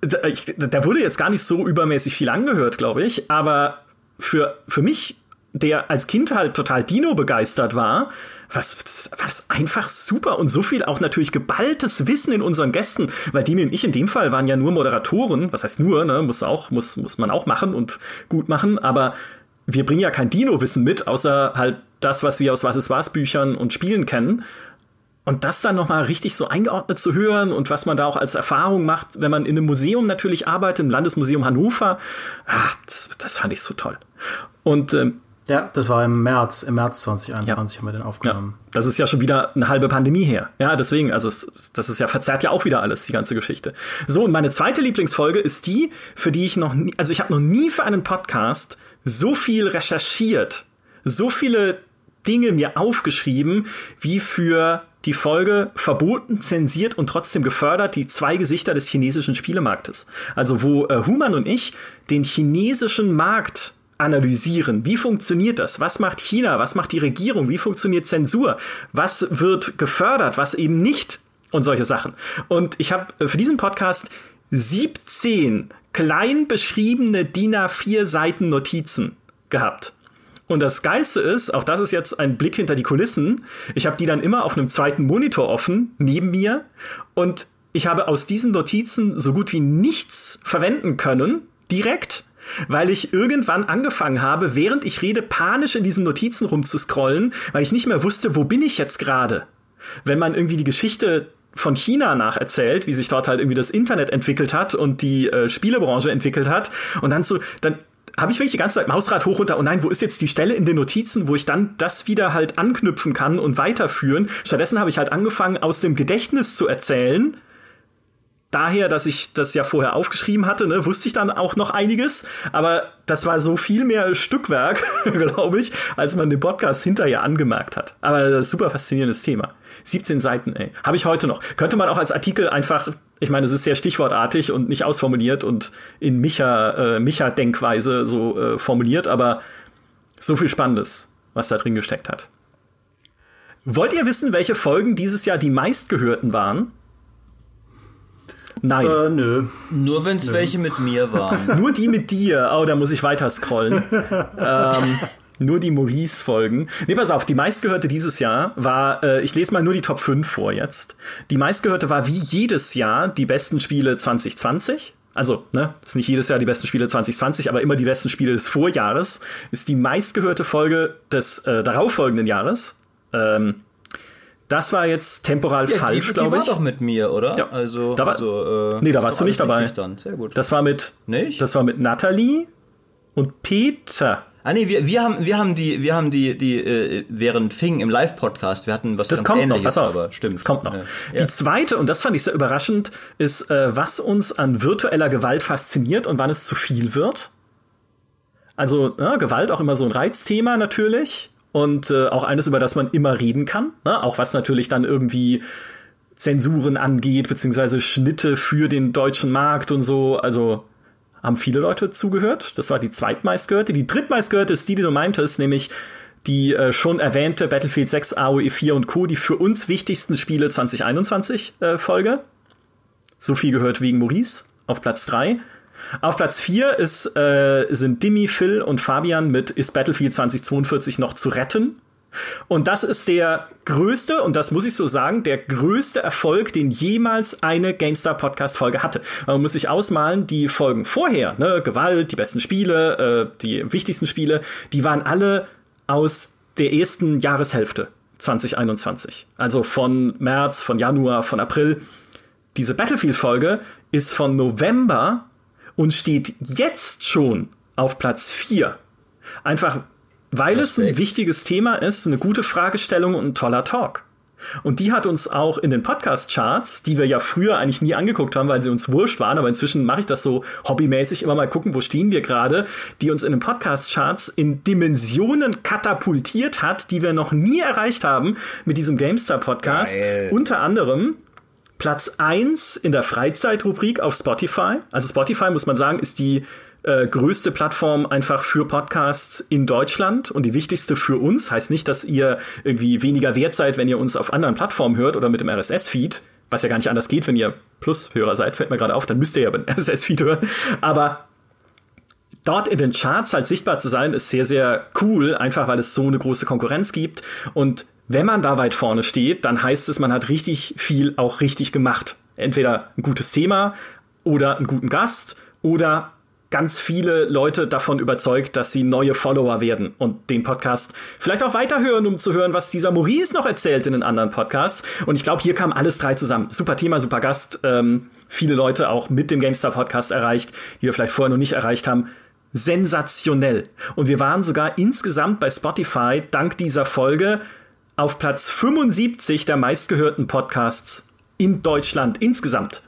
Da, ich, da wurde jetzt gar nicht so übermäßig viel angehört, glaube ich, aber für, für mich, der als Kind halt total Dino begeistert war, was war einfach super und so viel auch natürlich geballtes Wissen in unseren Gästen, weil Demi und ich in dem Fall waren ja nur Moderatoren, was heißt nur, ne, muss auch muss muss man auch machen und gut machen, aber wir bringen ja kein Dino-Wissen mit, außer halt das, was wir aus Was ist was Büchern und Spielen kennen. Und das dann nochmal richtig so eingeordnet zu hören und was man da auch als Erfahrung macht, wenn man in einem Museum natürlich arbeitet, im Landesmuseum Hannover, ach, das, das fand ich so toll. Und ähm, ja, das war im März, im März 2021 ja. haben wir den aufgenommen. Ja, das ist ja schon wieder eine halbe Pandemie her. Ja, deswegen, also das ist ja verzerrt ja auch wieder alles, die ganze Geschichte. So, und meine zweite Lieblingsfolge ist die, für die ich noch nie, also ich habe noch nie für einen Podcast so viel recherchiert, so viele Dinge mir aufgeschrieben, wie für die Folge verboten, zensiert und trotzdem gefördert, die zwei Gesichter des chinesischen Spielemarktes. Also wo äh, Human und ich den chinesischen Markt analysieren. Wie funktioniert das? Was macht China? Was macht die Regierung? Wie funktioniert Zensur? Was wird gefördert? Was eben nicht? Und solche Sachen. Und ich habe äh, für diesen Podcast 17 klein beschriebene DIN A4 Seiten Notizen gehabt. Und das Geilste ist, auch das ist jetzt ein Blick hinter die Kulissen, ich habe die dann immer auf einem zweiten Monitor offen, neben mir. Und ich habe aus diesen Notizen so gut wie nichts verwenden können, direkt, weil ich irgendwann angefangen habe, während ich rede, panisch in diesen Notizen rumzuscrollen, weil ich nicht mehr wusste, wo bin ich jetzt gerade. Wenn man irgendwie die Geschichte von China nacherzählt, wie sich dort halt irgendwie das Internet entwickelt hat und die äh, Spielebranche entwickelt hat und dann so, dann habe ich wirklich die ganze Zeit Mausrad hoch runter. Oh nein, wo ist jetzt die Stelle in den Notizen, wo ich dann das wieder halt anknüpfen kann und weiterführen? Stattdessen habe ich halt angefangen, aus dem Gedächtnis zu erzählen. Daher, dass ich das ja vorher aufgeschrieben hatte, ne, wusste ich dann auch noch einiges. Aber das war so viel mehr Stückwerk, glaube ich, als man den Podcast hinterher angemerkt hat. Aber super faszinierendes Thema. 17 Seiten, ey. Habe ich heute noch. Könnte man auch als Artikel einfach, ich meine, es ist sehr stichwortartig und nicht ausformuliert und in Micha, äh, Micha-Denkweise so äh, formuliert, aber so viel Spannendes, was da drin gesteckt hat. Wollt ihr wissen, welche Folgen dieses Jahr die meistgehörten waren? Nein. Äh, nö. Nur wenn es welche mit mir waren. Nur die mit dir. Oh, da muss ich weiter scrollen. ähm, nur die Maurice-Folgen. Nee, pass auf, die meistgehörte dieses Jahr war, äh, ich lese mal nur die Top 5 vor jetzt. Die meistgehörte war wie jedes Jahr die besten Spiele 2020. Also, ne, ist nicht jedes Jahr die besten Spiele 2020, aber immer die besten Spiele des Vorjahres. Ist die meistgehörte Folge des äh, darauffolgenden Jahres. Ähm, das war jetzt temporal Ja, falsch, die, die glaube war ich. doch mit mir, oder? Ja. Also, Da war- also äh, Nee, da warst du nicht dabei. Dann. Sehr gut. Das war mit, Nicht? das war mit Natalie und Peter. ah nee, wir, wir haben wir haben die wir haben die die äh, während Fing im Live Podcast, wir hatten was Das ganz kommt noch, ähnliches, pass auf. aber stimmt. Das kommt noch. Ja. Die Ja. zweite, und das fand ich sehr überraschend, ist, äh, was uns an virtueller Gewalt fasziniert und wann es zu viel wird. Also ja, Gewalt auch immer so ein Reizthema natürlich und äh, auch eines, über das man immer reden kann. Ne? Auch was natürlich dann irgendwie Zensuren angeht, beziehungsweise Schnitte für den deutschen Markt und so. Also haben viele Leute zugehört. Das war die zweitmeistgehörte. Die drittmeistgehörte ist die, die du meintest, nämlich die äh, schon erwähnte Battlefield 6, AOE 4 und Co., die für uns wichtigsten Spiele 2021 äh, Folge. So viel gehört wegen Maurice auf Platz 3. Auf Platz 4 ist, äh, sind Dimmy, Phil und Fabian mit Ist Battlefield 2042 noch zu retten? Und das ist der größte, und das muss ich so sagen, der größte Erfolg, den jemals eine GameStar-Podcast-Folge hatte. Man muss sich ausmalen, die Folgen vorher, ne, Gewalt, die besten Spiele, äh, die wichtigsten Spiele, die waren alle aus der ersten Jahreshälfte 2021. Also von März, von Januar, von April. Diese Battlefield-Folge ist von November und steht jetzt schon auf Platz 4. Einfach weil es ein Respekt. wichtiges Thema ist, eine gute Fragestellung und ein toller Talk. Und die hat uns auch in den Podcast-Charts, die wir ja früher eigentlich nie angeguckt haben, weil sie uns wurscht waren, aber inzwischen mache ich das so hobbymäßig, immer mal gucken, wo stehen wir gerade, die uns in den Podcast-Charts in Dimensionen katapultiert hat, die wir noch nie erreicht haben mit diesem GameStar-Podcast. Unter anderem Platz 1 in der Freizeitrubrik auf Spotify. Also Spotify, muss man sagen, ist die äh, größte Plattform einfach für Podcasts in Deutschland und die wichtigste für uns. Heißt nicht, dass ihr irgendwie weniger wert seid, wenn ihr uns auf anderen Plattformen hört oder mit dem RSS-Feed, was ja gar nicht anders geht, wenn ihr Plus-Hörer seid, fällt mir gerade auf, dann müsst ihr ja beim RSS-Feed hören. Aber dort in den Charts halt sichtbar zu sein, ist sehr, sehr cool, einfach weil es so eine große Konkurrenz gibt. Und wenn man da weit vorne steht, dann heißt es, man hat richtig viel auch richtig gemacht. Entweder ein gutes Thema oder einen guten Gast oder ganz viele Leute davon überzeugt, dass sie neue Follower werden und den Podcast vielleicht auch weiterhören, um zu hören, was dieser Maurice noch erzählt in den anderen Podcasts. Und ich glaube, hier kam alles drei zusammen. Super Thema, super Gast. Ähm, viele Leute auch mit dem GameStar Podcast erreicht, die wir vielleicht vorher noch nicht erreicht haben. Sensationell. Und wir waren sogar insgesamt bei Spotify dank dieser Folge auf Platz 75 der meistgehörten Podcasts in Deutschland insgesamt.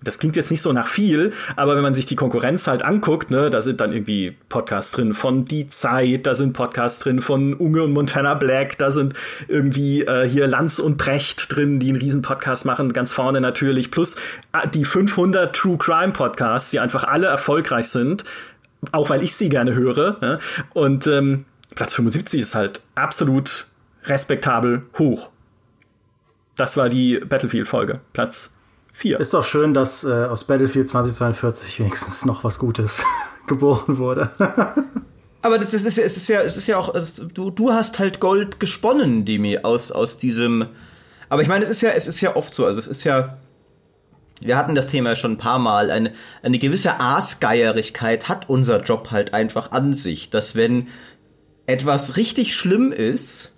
Und das klingt jetzt nicht so nach viel, aber wenn man sich die Konkurrenz halt anguckt, ne, da sind dann irgendwie Podcasts drin von Die Zeit, da sind Podcasts drin von Unge und Montana Black, da sind irgendwie äh, hier Lanz und Brecht drin, die einen riesen Podcast machen, ganz vorne natürlich, plus äh, die 500 True Crime Podcasts, die einfach alle erfolgreich sind auch weil ich sie gerne höre. Ja? Und ähm, Platz 75 ist halt absolut respektabel hoch. Das war die Battlefield-Folge. Platz 4. Ist doch schön, dass äh, aus Battlefield 2042 wenigstens noch was Gutes geboren wurde. Aber das ist, es ist ja, es ist ja auch, es, du, du hast halt Gold gesponnen, Dimi, aus, aus diesem. Aber ich meine, es ist ja, es ist ja oft so, also es ist ja, wir hatten das Thema schon ein paar Mal, eine, eine gewisse Aasgeierigkeit hat unser Job halt einfach an sich, dass wenn etwas richtig schlimm ist,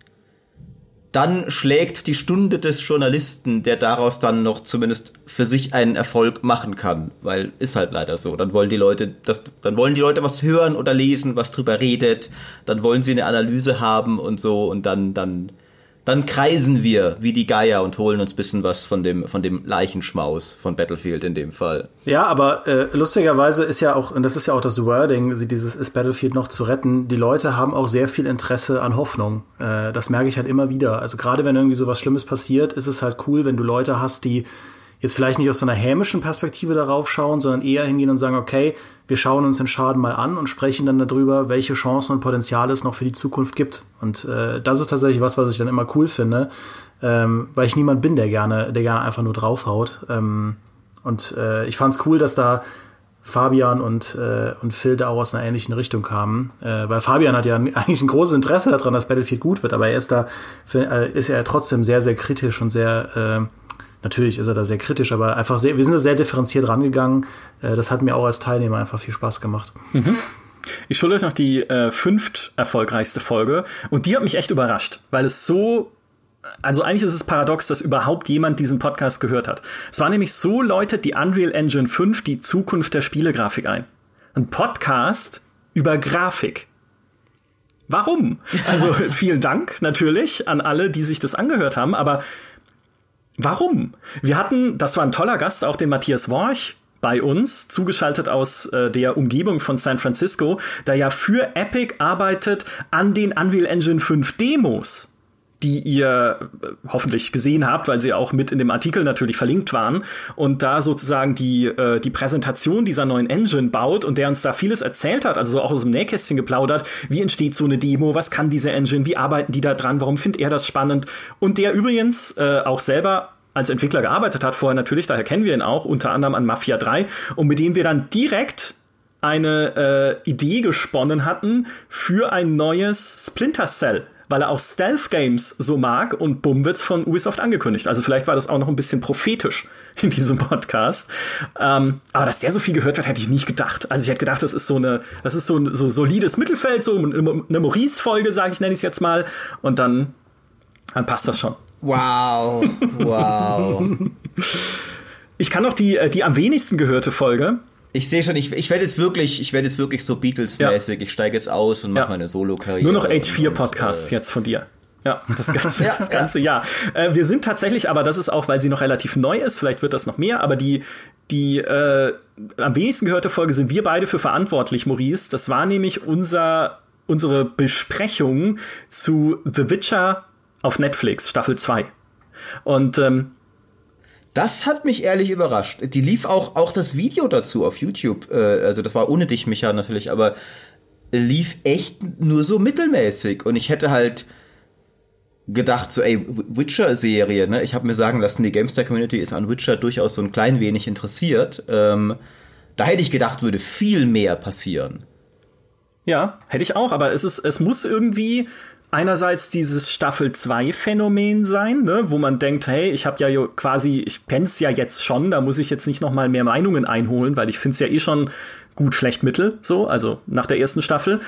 dann schlägt die Stunde des Journalisten, der daraus dann noch zumindest für sich einen Erfolg machen kann, weil ist halt leider so. Dann wollen die Leute, das, dann wollen die Leute was hören oder lesen, was drüber redet, dann wollen sie eine Analyse haben und so und dann, dann dann kreisen wir wie die Geier und holen uns bisschen was von dem, von dem Leichenschmaus von Battlefield in dem Fall. Ja, aber äh, lustigerweise ist ja auch, und das ist ja auch das Wording, dieses ist Battlefield noch zu retten, die Leute haben auch sehr viel Interesse an Hoffnung. Äh, das merke ich halt immer wieder. Also gerade wenn irgendwie so was Schlimmes passiert, ist es halt cool, wenn du Leute hast, die jetzt vielleicht nicht aus so einer hämischen Perspektive darauf schauen, sondern eher hingehen und sagen, okay, wir schauen uns den Schaden mal an und sprechen dann darüber, welche Chancen und Potenziale es noch für die Zukunft gibt. Und äh, das ist tatsächlich was, was ich dann immer cool finde, ähm, weil ich niemand bin, der gerne, der gerne einfach nur draufhaut. Ähm, und äh, ich fand es cool, dass da Fabian und, äh, und Phil da auch aus einer ähnlichen Richtung kamen. Äh, weil Fabian hat ja eigentlich ein großes Interesse daran, dass Battlefield gut wird, aber er ist da, für, äh, ist er trotzdem sehr, sehr kritisch und sehr äh, Natürlich ist er da sehr kritisch, aber einfach sehr, wir sind da sehr differenziert rangegangen. Äh, das hat mir auch als Teilnehmer einfach viel Spaß gemacht. Mhm. Ich schulde euch noch die äh, fünft erfolgreichste Folge und die hat mich echt überrascht, weil es so also eigentlich ist es paradox, dass überhaupt jemand diesen Podcast gehört hat. Es war nämlich so läutet die Unreal Engine 5 die Zukunft der Spielegrafik ein. Ein Podcast über Grafik. Warum? Also vielen Dank natürlich an alle, die sich das angehört haben, aber Warum? Wir hatten, das war ein toller Gast, auch den Matthias Worch bei uns, zugeschaltet aus äh, der Umgebung von San Francisco, der ja für Epic arbeitet an den Unreal Engine 5 Demos die ihr äh, hoffentlich gesehen habt, weil sie auch mit in dem Artikel natürlich verlinkt waren und da sozusagen die äh, die Präsentation dieser neuen Engine baut und der uns da vieles erzählt hat, also so auch aus dem Nähkästchen geplaudert, wie entsteht so eine Demo, was kann diese Engine, wie arbeiten die da dran, warum findet er das spannend? Und der übrigens äh, auch selber als Entwickler gearbeitet hat vorher natürlich, daher kennen wir ihn auch, unter anderem an Mafia 3 und mit dem wir dann direkt eine äh, Idee gesponnen hatten für ein neues Splinter Cell weil er auch Stealth Games so mag und bumm wird's von Ubisoft angekündigt. Also vielleicht war das auch noch ein bisschen prophetisch in diesem Podcast. Ähm, aber dass der so viel gehört wird, hätte ich nicht gedacht. Also ich hätte gedacht, das ist so eine, das ist so ein so solides Mittelfeld, so eine Maurice-Folge, sage ich, nenne ich es jetzt mal. Und dann, dann passt das schon. Wow, wow. ich kann noch die, äh, die am wenigsten gehörte Folge ich sehe schon, ich, ich werde jetzt wirklich, ich werde jetzt wirklich so Beatles-mäßig. Ja. Ich steige jetzt aus und mache ja. meine Solo-Karriere. Nur noch H4-Podcasts äh, jetzt von dir. Ja, das ganze, ja, das ganze Jahr. Äh, wir sind tatsächlich, aber das ist auch, weil sie noch relativ neu ist, vielleicht wird das noch mehr, aber die, die äh, am wenigsten gehörte Folge sind wir beide für verantwortlich, Maurice. Das war nämlich unser, unsere Besprechung zu The Witcher auf Netflix, Staffel 2. Und ähm, das hat mich ehrlich überrascht. Die lief auch, auch das Video dazu auf YouTube. Äh, also das war ohne dich, Micha, natürlich, aber lief echt nur so mittelmäßig. Und ich hätte halt gedacht, so, ey, Witcher-Serie, ne? Ich habe mir sagen lassen, die Gamestar-Community ist an Witcher durchaus so ein klein wenig interessiert. Ähm, da hätte ich gedacht, würde viel mehr passieren. Ja, hätte ich auch, aber es ist, es muss irgendwie einerseits dieses Staffel 2 Phänomen sein, ne, wo man denkt, hey, ich habe ja quasi, ich kenn's ja jetzt schon, da muss ich jetzt nicht noch mal mehr Meinungen einholen, weil ich find's ja eh schon gut schlecht mittel, so, also nach der ersten Staffel.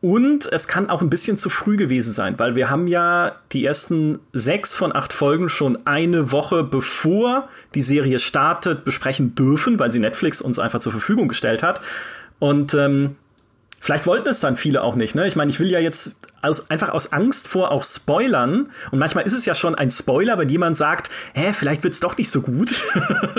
Und es kann auch ein bisschen zu früh gewesen sein, weil wir haben ja die ersten sechs von acht Folgen schon eine Woche bevor die Serie startet besprechen dürfen, weil sie Netflix uns einfach zur Verfügung gestellt hat. Und ähm, Vielleicht wollten es dann viele auch nicht. Ne? Ich meine, ich will ja jetzt aus, einfach aus Angst vor auch Spoilern. Und manchmal ist es ja schon ein Spoiler, wenn jemand sagt, hä, vielleicht wird's doch nicht so gut.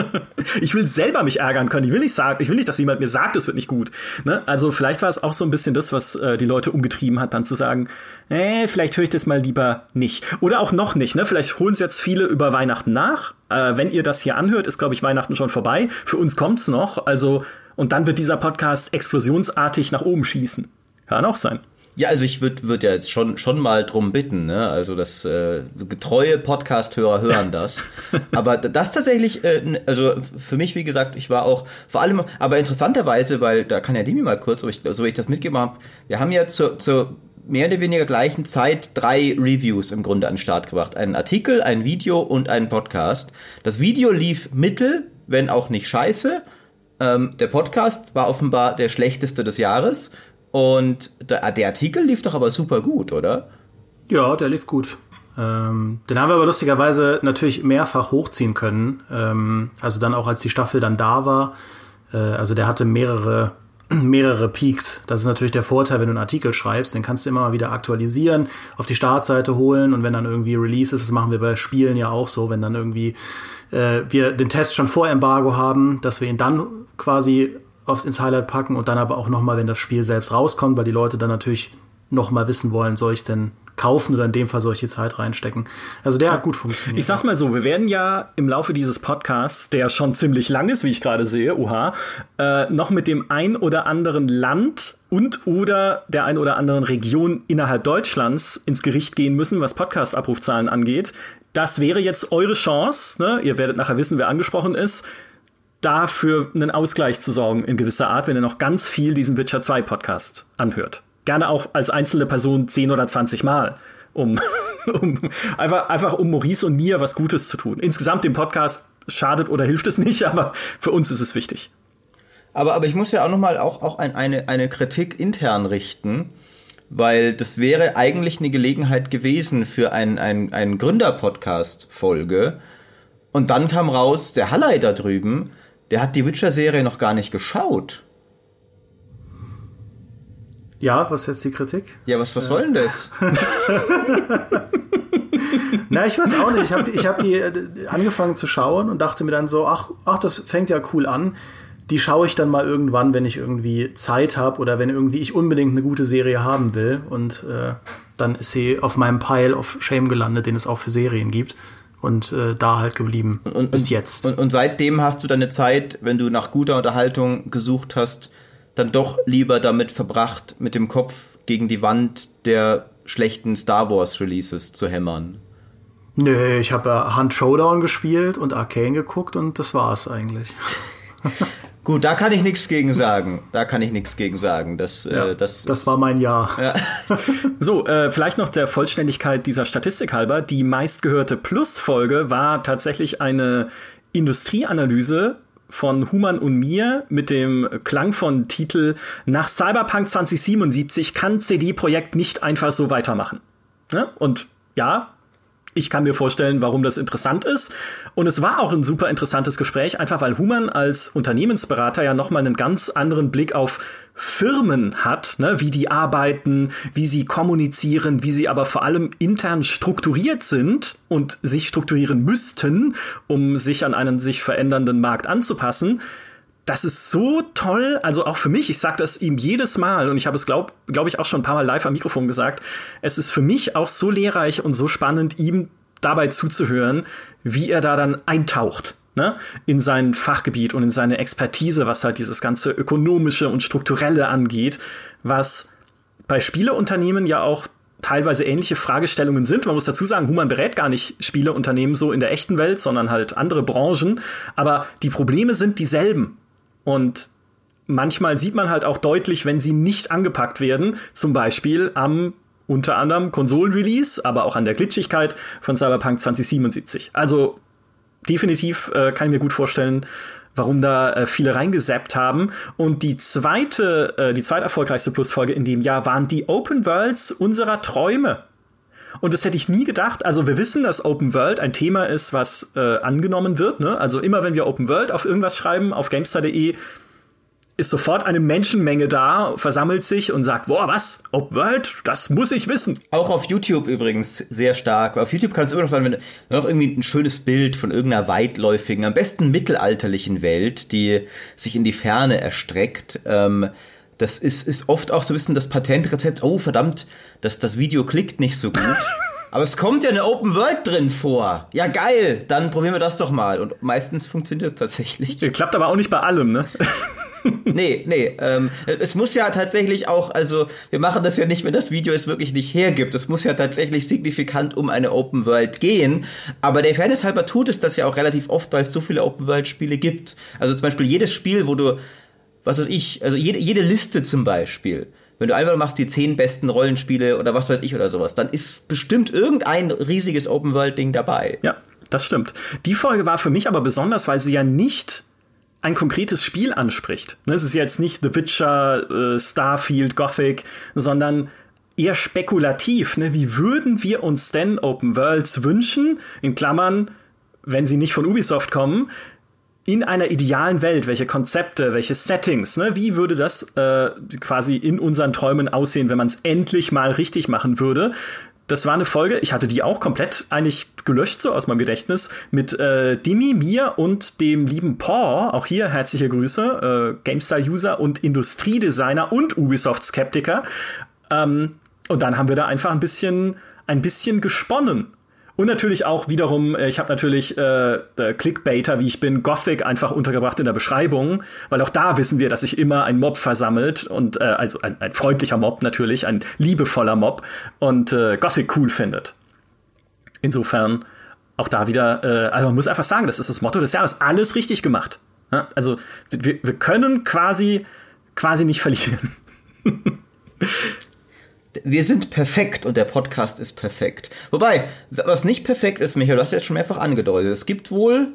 ich will selber mich ärgern können. Ich will nicht sagen, ich will nicht, dass jemand mir sagt, es wird nicht gut. Ne? Also vielleicht war es auch so ein bisschen das, was äh, die Leute umgetrieben hat, dann zu sagen, äh, vielleicht höre ich das mal lieber nicht. Oder auch noch nicht. Ne? Vielleicht holen es jetzt viele über Weihnachten nach. Äh, wenn ihr das hier anhört, ist, glaube ich, Weihnachten schon vorbei. Für uns kommt's noch. Also, und dann wird dieser Podcast explosionsartig nach oben schießen. Kann auch sein. Ja, also ich würde würd ja jetzt schon, schon mal drum bitten, ne? Also das äh, getreue Podcast-Hörer hören das. aber das tatsächlich, äh, also für mich, wie gesagt, ich war auch vor allem, aber interessanterweise, weil da kann ja Dimi mal kurz, so ich, so ich das mitgegeben habe, wir haben ja zur, zur mehr oder weniger gleichen Zeit drei Reviews im Grunde an den Start gebracht. Einen Artikel, ein Video und einen Podcast. Das Video lief mittel, wenn auch nicht scheiße. Ähm, der Podcast war offenbar der schlechteste des Jahres. Und der, der Artikel lief doch aber super gut, oder? Ja, der lief gut. Ähm, den haben wir aber lustigerweise natürlich mehrfach hochziehen können. Ähm, also dann auch, als die Staffel dann da war. Äh, also der hatte mehrere, mehrere Peaks. Das ist natürlich der Vorteil, wenn du einen Artikel schreibst. Den kannst du immer mal wieder aktualisieren, auf die Startseite holen und wenn dann irgendwie Release ist, das machen wir bei Spielen ja auch so, wenn dann irgendwie äh, wir den Test schon vor Embargo haben, dass wir ihn dann quasi aufs ins Highlight packen und dann aber auch nochmal, wenn das Spiel selbst rauskommt, weil die Leute dann natürlich nochmal wissen wollen, soll ich es denn kaufen oder in dem Fall soll ich die Zeit reinstecken. Also der hat gut funktioniert. Ich sag's mal so, wir werden ja im Laufe dieses Podcasts, der schon ziemlich lang ist, wie ich gerade sehe, uha, äh, noch mit dem ein oder anderen Land und oder der ein oder anderen Region innerhalb Deutschlands ins Gericht gehen müssen, was Podcast-Abrufzahlen angeht. Das wäre jetzt eure Chance, ne? ihr werdet nachher wissen, wer angesprochen ist, dafür einen Ausgleich zu sorgen in gewisser Art, wenn ihr noch ganz viel diesen Witcher 2 Podcast anhört. Gerne auch als einzelne Person 10 oder 20 Mal, um, um einfach, einfach um Maurice und mir was Gutes zu tun. Insgesamt dem Podcast schadet oder hilft es nicht, aber für uns ist es wichtig. Aber, aber ich muss ja auch nochmal auch, auch ein, eine, eine Kritik intern richten, weil das wäre eigentlich eine Gelegenheit gewesen für ein, ein, ein Gründer-Podcast-Folge. Und dann kam raus, der Hallei da drüben der hat die Witcher-Serie noch gar nicht geschaut. Ja, was ist jetzt die Kritik? Ja, was, was soll denn das? Na, ich weiß auch nicht. Ich habe ich hab die äh, angefangen zu schauen und dachte mir dann so, ach, ach, das fängt ja cool an. Die schaue ich dann mal irgendwann, wenn ich irgendwie Zeit habe oder wenn irgendwie ich unbedingt eine gute Serie haben will. Und äh, dann ist sie auf meinem Pile of Shame gelandet, den es auch für Serien gibt und äh, da halt geblieben und, bis und, jetzt. Und, und seitdem hast du deine Zeit, wenn du nach guter Unterhaltung gesucht hast, dann doch lieber damit verbracht, mit dem Kopf gegen die Wand der schlechten Star Wars Releases zu hämmern. Nö, ich habe äh, Hunt Showdown gespielt und Arcane geguckt und das war's eigentlich. Gut, da kann ich nichts gegen sagen. Da kann ich nichts gegen sagen. Das, äh, ja, äh, das, das war mein Jahr. Ja. so, äh, vielleicht noch der Vollständigkeit dieser Statistik halber. Die meistgehörte Plus-Folge war tatsächlich eine Industrieanalyse von Human und mir mit dem Klang von Titel Nach Cyberpunk 2077 kann CD Projekt nicht einfach so weitermachen. Ja? Und ja, ich kann mir vorstellen, warum das interessant ist. Und es war auch ein super interessantes Gespräch, einfach weil Human als Unternehmensberater ja nochmal einen ganz anderen Blick auf Firmen hat, ne, wie die arbeiten, wie sie kommunizieren, wie sie aber vor allem intern strukturiert sind und sich strukturieren müssten, um sich an einen sich verändernden Markt anzupassen das ist so toll, also auch für mich, ich sage das ihm jedes Mal und ich habe es, glaube glaub ich, auch schon ein paar Mal live am Mikrofon gesagt, es ist für mich auch so lehrreich und so spannend, ihm dabei zuzuhören, wie er da dann eintaucht ne, in sein Fachgebiet und in seine Expertise, was halt dieses ganze ökonomische und strukturelle angeht, was bei Spieleunternehmen ja auch teilweise ähnliche Fragestellungen sind. Man muss dazu sagen, Human berät gar nicht Spieleunternehmen so in der echten Welt, sondern halt andere Branchen. Aber die Probleme sind dieselben. Und manchmal sieht man halt auch deutlich, wenn sie nicht angepackt werden, zum Beispiel am unter anderem Konsolenrelease, aber auch an der Glitchigkeit von Cyberpunk 2077. Also definitiv äh, kann ich mir gut vorstellen, warum da äh, viele reingesappt haben. Und die zweite, äh, die zweite erfolgreichste Plusfolge in dem Jahr waren die Open Worlds unserer Träume. Und das hätte ich nie gedacht. Also wir wissen, dass Open World ein Thema ist, was äh, angenommen wird. Ne? Also immer wenn wir Open World auf irgendwas schreiben, auf GameStar.de, ist sofort eine Menschenmenge da, versammelt sich und sagt, boah, was? Open World? Das muss ich wissen. Auch auf YouTube übrigens sehr stark. Auf YouTube kann es immer noch sein, wenn du noch irgendwie ein schönes Bild von irgendeiner weitläufigen, am besten mittelalterlichen Welt, die sich in die Ferne erstreckt, ähm, das ist, ist oft auch so ein bisschen das Patentrezept, oh verdammt, das, das Video klickt nicht so gut. Aber es kommt ja eine Open World drin vor. Ja, geil. Dann probieren wir das doch mal. Und meistens funktioniert es tatsächlich. Klappt aber auch nicht bei allem, ne? nee, nee. Ähm, es muss ja tatsächlich auch, also wir machen das ja nicht, wenn das Video es wirklich nicht hergibt. Es muss ja tatsächlich signifikant um eine Open World gehen. Aber der Fairness halber tut es das ja auch relativ oft, weil es so viele Open World Spiele gibt. Also zum Beispiel jedes Spiel, wo du, was weiß ich, also jede, jede Liste zum Beispiel wenn du einfach machst die zehn besten Rollenspiele oder was weiß ich oder sowas, dann ist bestimmt irgendein riesiges Open-World-Ding dabei. Ja, das stimmt. Die Folge war für mich aber besonders, weil sie ja nicht ein konkretes Spiel anspricht. Ne, es ist jetzt nicht The Witcher, äh, Starfield, Gothic, sondern eher spekulativ. Ne? Wie würden wir uns denn Open Worlds wünschen? In Klammern, wenn sie nicht von Ubisoft kommen, in einer idealen Welt, welche Konzepte, welche Settings, ne, wie würde das äh, quasi in unseren Träumen aussehen, wenn man es endlich mal richtig machen würde? Das war eine Folge, ich hatte die auch komplett eigentlich gelöscht so aus meinem Gedächtnis mit äh, Dimi, mir und dem lieben Paul. Auch hier herzliche Grüße, äh, GameStar-User und Industriedesigner und Ubisoft-Skeptiker. Ähm, und dann haben wir da einfach ein bisschen, ein bisschen gesponnen und natürlich auch wiederum, äh, ich habe natürlich äh, äh, Clickbaiter, wie ich bin, Gothic einfach untergebracht in der Beschreibung, weil auch da wissen wir, dass sich immer ein Mob versammelt und äh, also ein, ein freundlicher Mob natürlich, ein liebevoller Mob und äh, Gothic cool findet. Insofern auch da wieder, äh, also man muss einfach sagen, das ist das Motto des Jahres, alles richtig gemacht. Ja, also wir, wir können quasi quasi nicht verlieren. wir sind perfekt und der Podcast ist perfekt. Wobei, was nicht perfekt ist, Michael, du hast jetzt schon mehrfach angedeutet. Es gibt wohl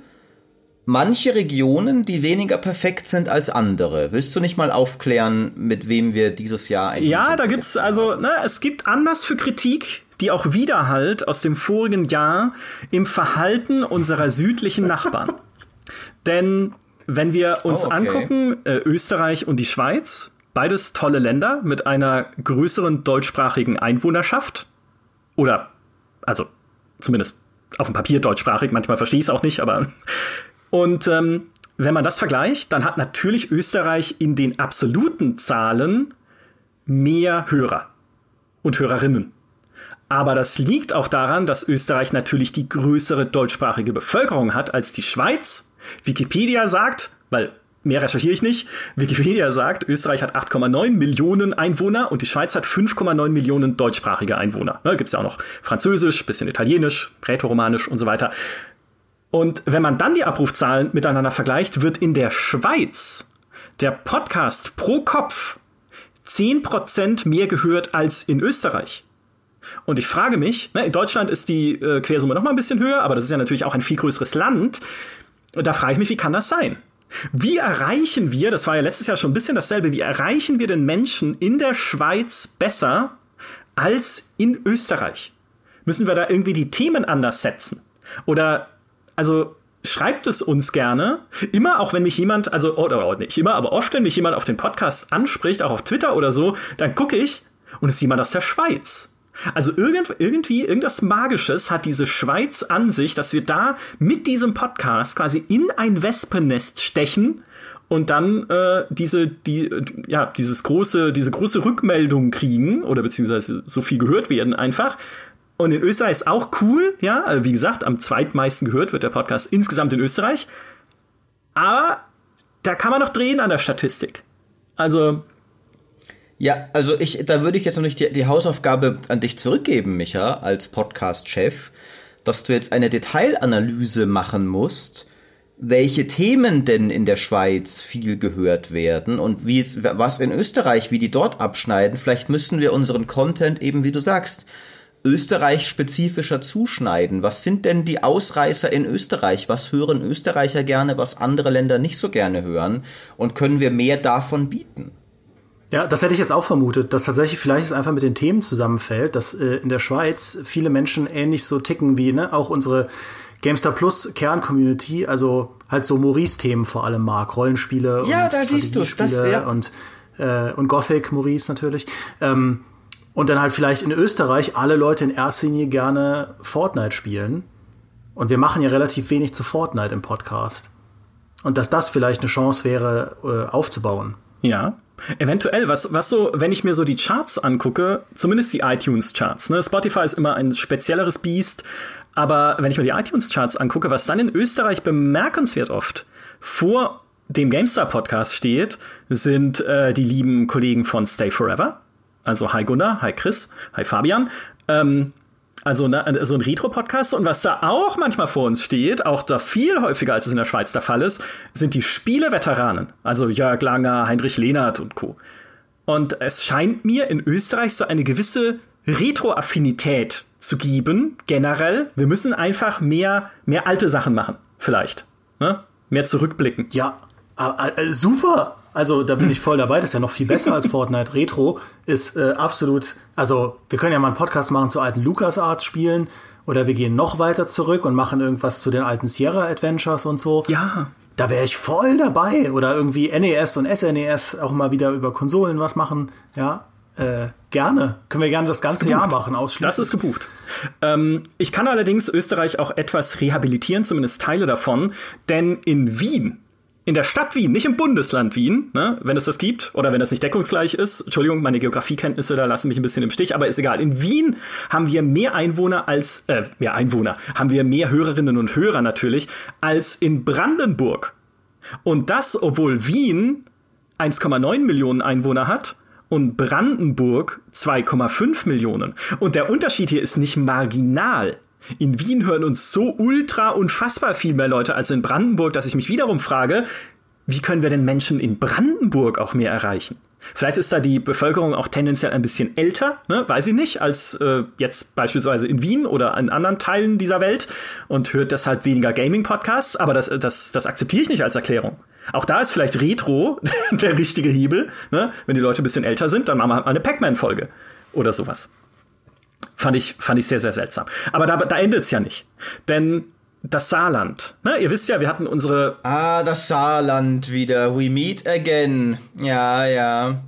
manche Regionen, die weniger perfekt sind als andere. Willst du nicht mal aufklären, mit wem wir dieses Jahr eigentlich Ja, da gibt's also, ne, es gibt Anlass für Kritik, die auch Widerhalt aus dem vorigen Jahr im Verhalten unserer südlichen Nachbarn. Denn wenn wir uns oh, okay. angucken, äh, Österreich und die Schweiz, Beides tolle Länder mit einer größeren deutschsprachigen Einwohnerschaft. Oder, also zumindest auf dem Papier deutschsprachig, manchmal verstehe ich es auch nicht, aber. Und ähm, wenn man das vergleicht, dann hat natürlich Österreich in den absoluten Zahlen mehr Hörer und Hörerinnen. Aber das liegt auch daran, dass Österreich natürlich die größere deutschsprachige Bevölkerung hat als die Schweiz. Wikipedia sagt, weil mehr recherchiere ich nicht. Wikipedia sagt, Österreich hat 8,9 Millionen Einwohner und die Schweiz hat 5,9 Millionen deutschsprachige Einwohner. Ne, Gibt es ja auch noch Französisch, bisschen Italienisch, Rätoromanisch und so weiter. Und wenn man dann die Abrufzahlen miteinander vergleicht, wird in der Schweiz der Podcast pro Kopf 10% mehr gehört als in Österreich. Und ich frage mich, ne, in Deutschland ist die äh, Quersumme noch mal ein bisschen höher, aber das ist ja natürlich auch ein viel größeres Land. Da frage ich mich, wie kann das sein? Wie erreichen wir, das war ja letztes Jahr schon ein bisschen dasselbe, wie erreichen wir den Menschen in der Schweiz besser als in Österreich? Müssen wir da irgendwie die Themen anders setzen? Oder, also, schreibt es uns gerne. Immer auch wenn mich jemand, also, oder, oder nicht immer, aber oft, wenn mich jemand auf den Podcast anspricht, auch auf Twitter oder so, dann gucke ich und es ist jemand aus der Schweiz. Also irgend, irgendwie, irgendwas Magisches hat diese Schweiz an sich, dass wir da mit diesem Podcast quasi in ein Wespennest stechen und dann äh, diese, die, ja, dieses große, diese große Rückmeldung kriegen oder beziehungsweise so viel gehört werden einfach. Und in Österreich ist auch cool, ja, also wie gesagt, am zweitmeisten gehört wird der Podcast insgesamt in Österreich. Aber da kann man noch drehen an der Statistik. Also ja, also ich, da würde ich jetzt noch nicht die, die Hausaufgabe an dich zurückgeben, Micha, als Podcast-Chef, dass du jetzt eine Detailanalyse machen musst, welche Themen denn in der Schweiz viel gehört werden und wie es, was in Österreich, wie die dort abschneiden. Vielleicht müssen wir unseren Content eben, wie du sagst, Österreich spezifischer zuschneiden. Was sind denn die Ausreißer in Österreich? Was hören Österreicher gerne, was andere Länder nicht so gerne hören? Und können wir mehr davon bieten? Ja, das hätte ich jetzt auch vermutet, dass tatsächlich vielleicht es einfach mit den Themen zusammenfällt, dass äh, in der Schweiz viele Menschen ähnlich so ticken wie ne, auch unsere GameStar Plus Kern-Community, also halt so Maurice-Themen vor allem mag. Rollenspiele ja, und da siehst du's, das, ja. und, äh, und Gothic Maurice natürlich. Ähm, und dann halt vielleicht in Österreich alle Leute in erster Linie gerne Fortnite spielen. Und wir machen ja relativ wenig zu Fortnite im Podcast. Und dass das vielleicht eine Chance wäre, äh, aufzubauen. Ja. Eventuell, was, was so, wenn ich mir so die Charts angucke, zumindest die iTunes-Charts, ne? Spotify ist immer ein spezielleres Biest, aber wenn ich mir die iTunes-Charts angucke, was dann in Österreich bemerkenswert oft vor dem GameStar-Podcast steht, sind äh, die lieben Kollegen von Stay Forever. Also hi Gunnar, hi Chris, hi Fabian. Ähm, also ne, so ein Retro-Podcast. Und was da auch manchmal vor uns steht, auch da viel häufiger, als es in der Schweiz der Fall ist, sind die Spieleveteranen. Also Jörg Langer, Heinrich Lehnert und Co. Und es scheint mir in Österreich so eine gewisse Retro-Affinität zu geben, generell. Wir müssen einfach mehr, mehr alte Sachen machen, vielleicht. Ne? Mehr zurückblicken. Ja, super. Also da bin ich voll dabei. Das ist ja noch viel besser als Fortnite. Retro ist äh, absolut. Also wir können ja mal einen Podcast machen zu alten LucasArts Spielen oder wir gehen noch weiter zurück und machen irgendwas zu den alten Sierra Adventures und so. Ja. Da wäre ich voll dabei. Oder irgendwie NES und SNES auch mal wieder über Konsolen was machen. Ja, äh, gerne. Können wir gerne das ganze Jahr machen, ausschließlich. Das ist gebucht. Ähm, ich kann allerdings Österreich auch etwas rehabilitieren, zumindest Teile davon, denn in Wien in der Stadt Wien, nicht im Bundesland Wien, ne, wenn es das gibt oder wenn das nicht deckungsgleich ist. Entschuldigung, meine Geografiekenntnisse da lassen mich ein bisschen im Stich, aber ist egal. In Wien haben wir mehr Einwohner als äh, mehr Einwohner, haben wir mehr Hörerinnen und Hörer natürlich als in Brandenburg. Und das, obwohl Wien 1,9 Millionen Einwohner hat und Brandenburg 2,5 Millionen. Und der Unterschied hier ist nicht marginal. In Wien hören uns so ultra unfassbar viel mehr Leute als in Brandenburg, dass ich mich wiederum frage, wie können wir denn Menschen in Brandenburg auch mehr erreichen? Vielleicht ist da die Bevölkerung auch tendenziell ein bisschen älter, ne? weiß ich nicht, als äh, jetzt beispielsweise in Wien oder in anderen Teilen dieser Welt und hört deshalb weniger Gaming-Podcasts, aber das, das, das akzeptiere ich nicht als Erklärung. Auch da ist vielleicht Retro der richtige Hebel. Ne? Wenn die Leute ein bisschen älter sind, dann machen wir halt mal eine Pac-Man-Folge oder sowas. Fand ich, fand ich sehr, sehr seltsam. Aber da, da endet es ja nicht. Denn das Saarland. Ne? Ihr wisst ja, wir hatten unsere. Ah, das Saarland wieder. We meet again. Ja, ja.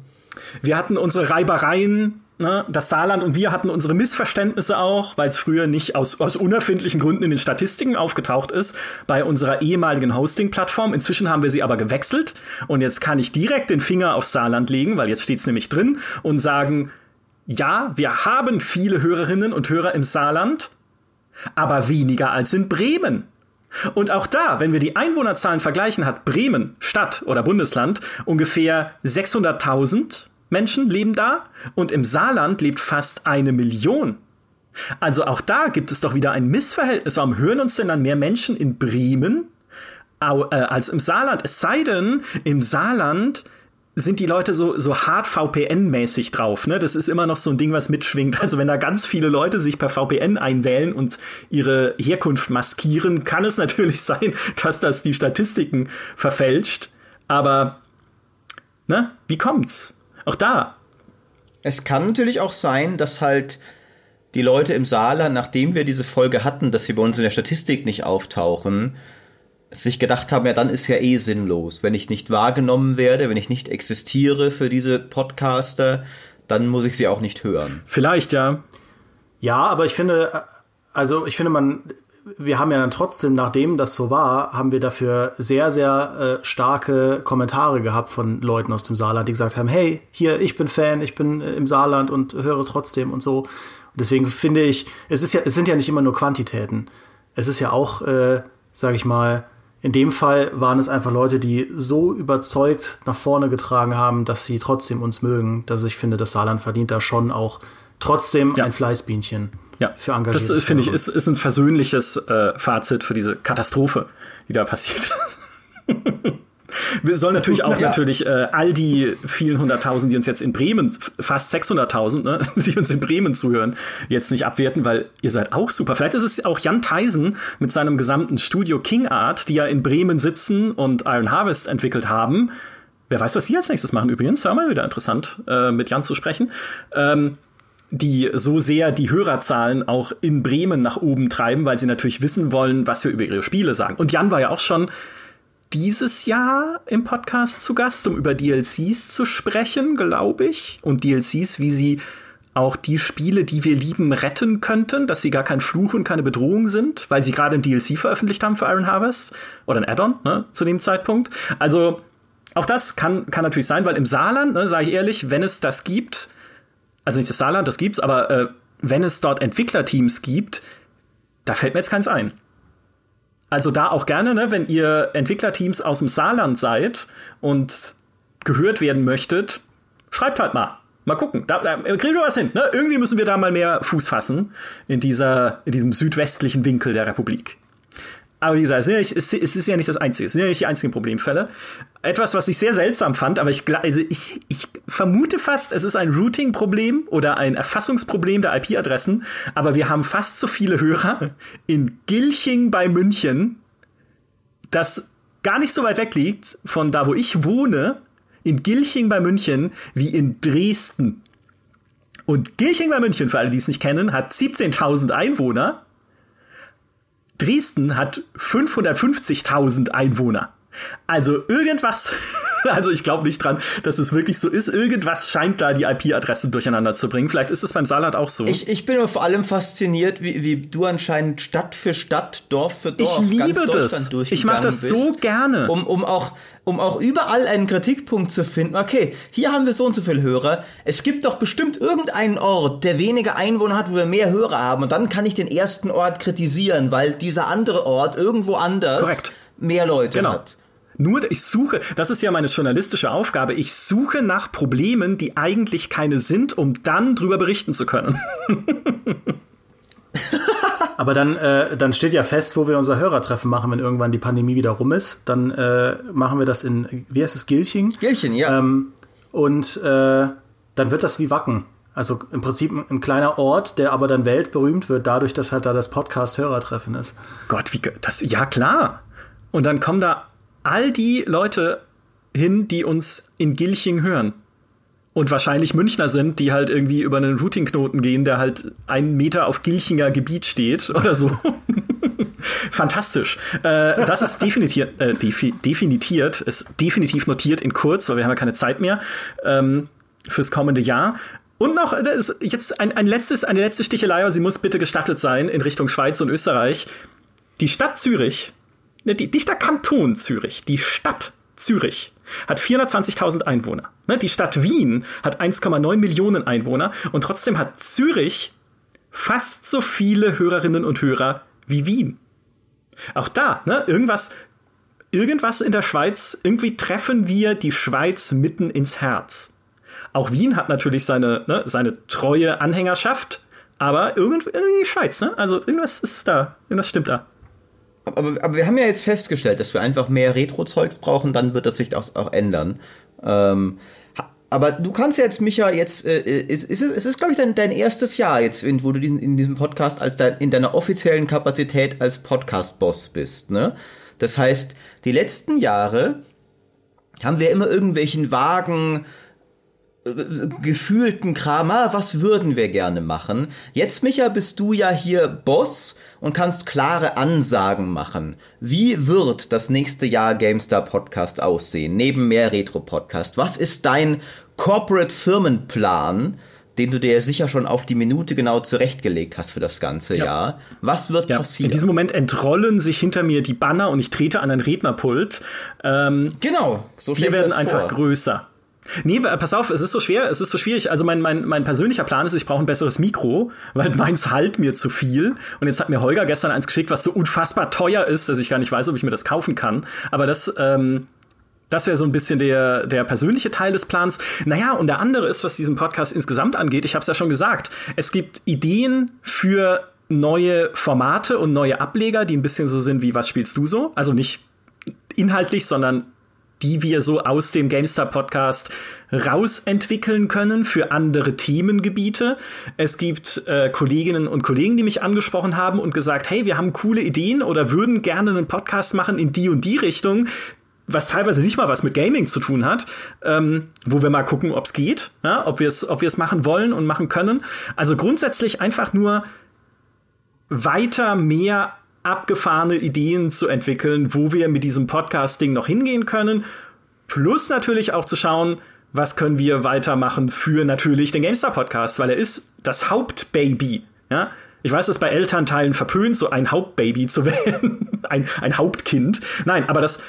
Wir hatten unsere Reibereien. Ne? Das Saarland und wir hatten unsere Missverständnisse auch, weil es früher nicht aus, aus unerfindlichen Gründen in den Statistiken aufgetaucht ist, bei unserer ehemaligen Hosting-Plattform. Inzwischen haben wir sie aber gewechselt und jetzt kann ich direkt den Finger aufs Saarland legen, weil jetzt steht es nämlich drin und sagen, ja, wir haben viele Hörerinnen und Hörer im Saarland, aber weniger als in Bremen. Und auch da, wenn wir die Einwohnerzahlen vergleichen, hat Bremen, Stadt oder Bundesland, ungefähr 600.000 Menschen leben da und im Saarland lebt fast eine Million. Also auch da gibt es doch wieder ein Missverhältnis. Warum hören uns denn dann mehr Menschen in Bremen äh, als im Saarland? Es sei denn, im Saarland sind die Leute so, so hart VPN-mäßig drauf. Ne? Das ist immer noch so ein Ding, was mitschwingt. Also wenn da ganz viele Leute sich per VPN einwählen und ihre Herkunft maskieren, kann es natürlich sein, dass das die Statistiken verfälscht. Aber ne, wie kommt's? Auch da. Es kann natürlich auch sein, dass halt die Leute im Saarland, nachdem wir diese Folge hatten, dass sie bei uns in der Statistik nicht auftauchen, sich gedacht haben, ja, dann ist ja eh sinnlos. Wenn ich nicht wahrgenommen werde, wenn ich nicht existiere für diese Podcaster, dann muss ich sie auch nicht hören. Vielleicht, ja. Ja, aber ich finde, also ich finde, man, wir haben ja dann trotzdem, nachdem das so war, haben wir dafür sehr, sehr äh, starke Kommentare gehabt von Leuten aus dem Saarland, die gesagt haben, hey, hier, ich bin Fan, ich bin äh, im Saarland und höre trotzdem und so. Und deswegen finde ich, es ist ja, es sind ja nicht immer nur Quantitäten. Es ist ja auch, äh, sag ich mal, in dem Fall waren es einfach Leute, die so überzeugt nach vorne getragen haben, dass sie trotzdem uns mögen, dass ich finde, das Saarland verdient da schon auch trotzdem ja. ein Fleißbienchen. Ja, für engagierte das finde ich ist, ist ein versöhnliches äh, Fazit für diese Katastrophe, die da passiert ist. Wir sollen natürlich auch ja. natürlich äh, all die vielen hunderttausend, die uns jetzt in Bremen, fast 600.000, ne, die uns in Bremen zuhören, jetzt nicht abwerten, weil ihr seid auch super. Vielleicht ist es auch Jan Theisen mit seinem gesamten Studio King Art, die ja in Bremen sitzen und Iron Harvest entwickelt haben. Wer weiß, was sie als nächstes machen übrigens. War mal wieder interessant, äh, mit Jan zu sprechen. Ähm, die so sehr die Hörerzahlen auch in Bremen nach oben treiben, weil sie natürlich wissen wollen, was wir über ihre Spiele sagen. Und Jan war ja auch schon dieses Jahr im Podcast zu Gast, um über DLCs zu sprechen, glaube ich. Und DLCs, wie sie auch die Spiele, die wir lieben, retten könnten, dass sie gar kein Fluch und keine Bedrohung sind, weil sie gerade ein DLC veröffentlicht haben für Iron Harvest oder ein Add-on ne, zu dem Zeitpunkt. Also auch das kann, kann natürlich sein, weil im Saarland, ne, sage ich ehrlich, wenn es das gibt, also nicht das Saarland, das gibt's, aber äh, wenn es dort Entwicklerteams gibt, da fällt mir jetzt keins ein. Also da auch gerne, ne, wenn ihr Entwicklerteams aus dem Saarland seid und gehört werden möchtet, schreibt halt mal. Mal gucken. Da, da kriegen wir was hin. Ne? Irgendwie müssen wir da mal mehr Fuß fassen in, dieser, in diesem südwestlichen Winkel der Republik. Aber wie gesagt, es ist, es ist ja nicht das Einzige. Es sind ja nicht die einzigen Problemfälle. Etwas, was ich sehr seltsam fand, aber ich, also ich, ich vermute fast, es ist ein Routing-Problem oder ein Erfassungsproblem der IP-Adressen. Aber wir haben fast so viele Hörer in Gilching bei München, das gar nicht so weit weg liegt von da, wo ich wohne, in Gilching bei München, wie in Dresden. Und Gilching bei München, für alle, die es nicht kennen, hat 17.000 Einwohner Dresden hat 550.000 Einwohner. Also irgendwas, also ich glaube nicht dran, dass es wirklich so ist. Irgendwas scheint da die IP-Adressen durcheinander zu bringen. Vielleicht ist es beim Saarland auch so. Ich, ich bin vor allem fasziniert, wie, wie du anscheinend Stadt für Stadt, Dorf für Dorf, ich liebe das. Ich mache das bist, so gerne. Um, um, auch, um auch überall einen Kritikpunkt zu finden. Okay, hier haben wir so und so viele Hörer. Es gibt doch bestimmt irgendeinen Ort, der weniger Einwohner hat, wo wir mehr Hörer haben. Und dann kann ich den ersten Ort kritisieren, weil dieser andere Ort irgendwo anders Korrekt. mehr Leute genau. hat. Nur, ich suche, das ist ja meine journalistische Aufgabe, ich suche nach Problemen, die eigentlich keine sind, um dann drüber berichten zu können. Aber dann, äh, dann steht ja fest, wo wir unser Hörertreffen machen, wenn irgendwann die Pandemie wieder rum ist. Dann äh, machen wir das in, wie heißt es, Gilching? Gilching, ja. Ähm, und äh, dann wird das wie Wacken. Also im Prinzip ein kleiner Ort, der aber dann weltberühmt wird, dadurch, dass halt da das Podcast-Hörertreffen ist. Gott, wie das, ja klar. Und dann kommen da all die Leute hin, die uns in Gilching hören. Und wahrscheinlich Münchner sind, die halt irgendwie über einen Routing-Knoten gehen, der halt einen Meter auf Gilchinger Gebiet steht oder so. Fantastisch. Äh, das ist definitiert, äh, defi definitiert, ist definitiv notiert in kurz, weil wir haben ja keine Zeit mehr ähm, fürs kommende Jahr. Und noch, ist jetzt ein, ein letztes, eine letzte Stichelei, aber sie muss bitte gestattet sein in Richtung Schweiz und Österreich. Die Stadt Zürich Ne, die, nicht der Kanton Zürich, die Stadt Zürich hat 420.000 Einwohner. Ne, die Stadt Wien hat 1,9 Millionen Einwohner und trotzdem hat Zürich fast so viele Hörerinnen und Hörer wie Wien. Auch da, ne, irgendwas, irgendwas in der Schweiz, irgendwie treffen wir die Schweiz mitten ins Herz. Auch Wien hat natürlich seine, ne, seine treue Anhängerschaft, aber irgendwie, irgendwie die Schweiz, ne? Also irgendwas ist da, irgendwas stimmt da. Aber, aber wir haben ja jetzt festgestellt, dass wir einfach mehr Retro-Zeugs brauchen, dann wird das sich auch, auch ändern. Ähm, aber du kannst jetzt, Micha, jetzt, äh, ist, ist, es ist, glaube ich, dein, dein erstes Jahr jetzt, wo du diesen, in diesem Podcast als dein, in deiner offiziellen Kapazität als Podcast-Boss bist, ne? Das heißt, die letzten Jahre haben wir immer irgendwelchen vagen gefühlten Kram, ah, was würden wir gerne machen? Jetzt, Micha, bist du ja hier Boss und kannst klare Ansagen machen. Wie wird das nächste Jahr GameStar Podcast aussehen? Neben mehr Retro Podcast. Was ist dein Corporate Firmenplan? den du dir sicher schon auf die Minute genau zurechtgelegt hast für das ganze ja. Jahr. Was wird ja. passieren? In diesem Moment entrollen sich hinter mir die Banner und ich trete an ein Rednerpult. Ähm, genau, so Wir werden einfach größer. Nee, pass auf, es ist so schwer, es ist so schwierig. Also mein, mein, mein persönlicher Plan ist, ich brauche ein besseres Mikro, weil meins halt mir zu viel. Und jetzt hat mir Holger gestern eins geschickt, was so unfassbar teuer ist, dass ich gar nicht weiß, ob ich mir das kaufen kann. Aber das, ähm, das wäre so ein bisschen der, der persönliche Teil des Plans. Naja, und der andere ist, was diesen Podcast insgesamt angeht, ich habe es ja schon gesagt, es gibt Ideen für neue Formate und neue Ableger, die ein bisschen so sind wie Was spielst du so? Also nicht inhaltlich, sondern die wir so aus dem GameStar Podcast rausentwickeln können für andere Themengebiete. Es gibt äh, Kolleginnen und Kollegen, die mich angesprochen haben und gesagt, hey, wir haben coole Ideen oder würden gerne einen Podcast machen in die und die Richtung. was teilweise nicht mal was mit Gaming zu tun hat, ähm, wo wir mal gucken, ob es geht, ja, ob wir es ob machen wollen und machen können. Also grundsätzlich einfach nur weiter mehr abgefahrene Ideen zu entwickeln, wo wir mit diesem Podcasting noch hingehen können. Plus natürlich auch zu schauen, was können wir weitermachen für natürlich den GameStar Podcast, weil er ist das Hauptbaby. Ja? Ich weiß, es bei Elternteilen verpönt, so ein Hauptbaby zu werden, ein, ein Hauptkind. Nein, aber das,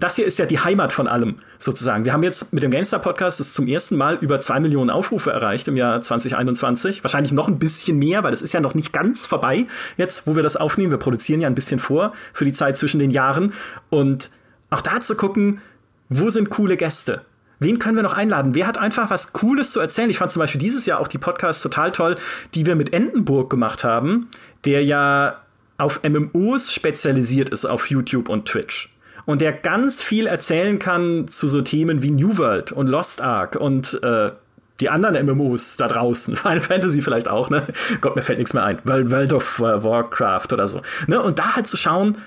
das hier ist ja die Heimat von allem, sozusagen. Wir haben jetzt mit dem GameStar Podcast das zum ersten Mal über zwei Millionen Aufrufe erreicht im Jahr 2021. Wahrscheinlich noch ein bisschen mehr, weil es ist ja noch nicht ganz vorbei jetzt, wo wir das aufnehmen. Wir produzieren ja ein bisschen vor für die Zeit zwischen den Jahren. Und auch da zu gucken, wo sind coole Gäste? Wen können wir noch einladen? Wer hat einfach was Cooles zu erzählen? Ich fand zum Beispiel dieses Jahr auch die Podcasts total toll, die wir mit Entenburg gemacht haben, der ja auf MMOs spezialisiert ist auf YouTube und Twitch und der ganz viel erzählen kann zu so Themen wie New World und Lost Ark und äh, die anderen MMOs da draußen, Final Fantasy vielleicht auch, ne? Gott, mir fällt nichts mehr ein, World of Warcraft oder so, ne? Und da halt zu schauen,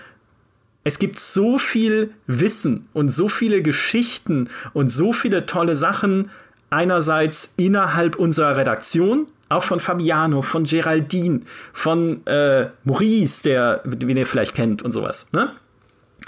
es gibt so viel Wissen und so viele Geschichten und so viele tolle Sachen einerseits innerhalb unserer Redaktion, auch von Fabiano, von Geraldine, von äh, Maurice, der, den ihr vielleicht kennt und sowas. Ne?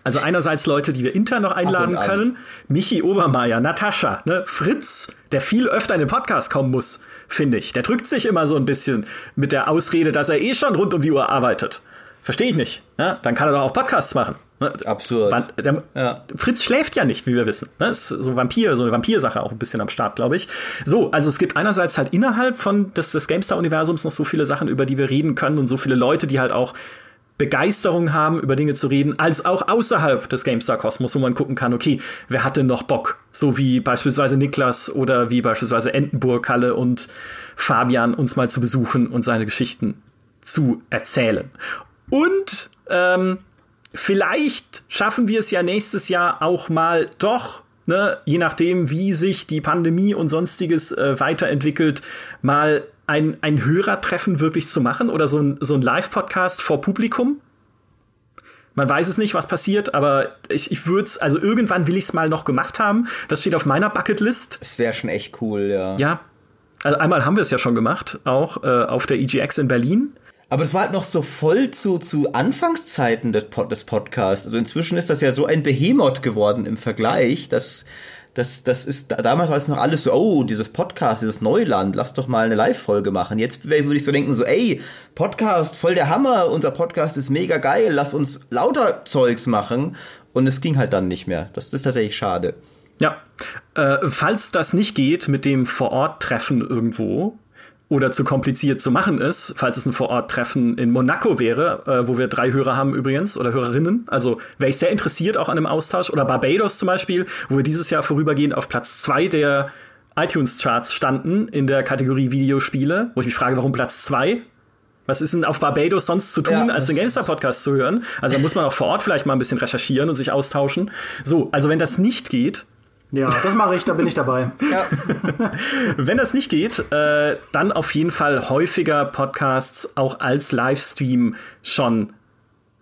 Also einerseits Leute, die wir intern noch einladen können, Michi Obermeier, Natascha, ne, Fritz, der viel öfter in den Podcast kommen muss, finde ich. Der drückt sich immer so ein bisschen mit der Ausrede, dass er eh schon rund um die Uhr arbeitet. Verstehe ich nicht. Ja, dann kann er doch auch Podcasts machen. Ne? Absurd. Der, ja. Fritz schläft ja nicht, wie wir wissen. Ne? Ist so Vampir, so eine Vampirsache auch ein bisschen am Start, glaube ich. So, also es gibt einerseits halt innerhalb von des, des GameStar-Universums noch so viele Sachen, über die wir reden können und so viele Leute, die halt auch Begeisterung haben, über Dinge zu reden, als auch außerhalb des GameStar-Kosmos, wo man gucken kann, okay, wer hat denn noch Bock? So wie beispielsweise Niklas oder wie beispielsweise Entenburg, Halle und Fabian uns mal zu besuchen und seine Geschichten zu erzählen. Und ähm, vielleicht schaffen wir es ja nächstes Jahr auch mal doch Ne, je nachdem, wie sich die Pandemie und sonstiges äh, weiterentwickelt, mal ein, ein Hörertreffen wirklich zu machen oder so ein, so ein Live-Podcast vor Publikum. Man weiß es nicht, was passiert, aber ich, ich würde es, also irgendwann will ich es mal noch gemacht haben. Das steht auf meiner Bucketlist. Es wäre schon echt cool, ja. Ja. Also einmal haben wir es ja schon gemacht, auch äh, auf der EGX in Berlin. Aber es war halt noch so voll zu, zu Anfangszeiten des, Pod des Podcasts. Also inzwischen ist das ja so ein Behemoth geworden im Vergleich, dass das, das ist, damals war es noch alles so, oh, dieses Podcast, dieses Neuland, lass doch mal eine Live-Folge machen. Jetzt würde ich so denken, so, ey, Podcast, voll der Hammer, unser Podcast ist mega geil, lass uns lauter Zeugs machen. Und es ging halt dann nicht mehr. Das ist tatsächlich schade. Ja. Äh, falls das nicht geht mit dem Vor-Ort-Treffen irgendwo, oder zu kompliziert zu machen ist, falls es ein Vorort-Treffen in Monaco wäre, äh, wo wir drei Hörer haben übrigens oder Hörerinnen. Also wäre ich sehr interessiert auch an einem Austausch. Oder Barbados zum Beispiel, wo wir dieses Jahr vorübergehend auf Platz zwei der iTunes-Charts standen in der Kategorie Videospiele, wo ich mich frage, warum Platz zwei? Was ist denn auf Barbados sonst zu tun, ja, als den GameStar-Podcast zu hören? Also da muss man auch vor Ort vielleicht mal ein bisschen recherchieren und sich austauschen. So, also wenn das nicht geht, ja, das mache ich, da bin ich dabei. Ja. Wenn das nicht geht, äh, dann auf jeden Fall häufiger Podcasts auch als Livestream schon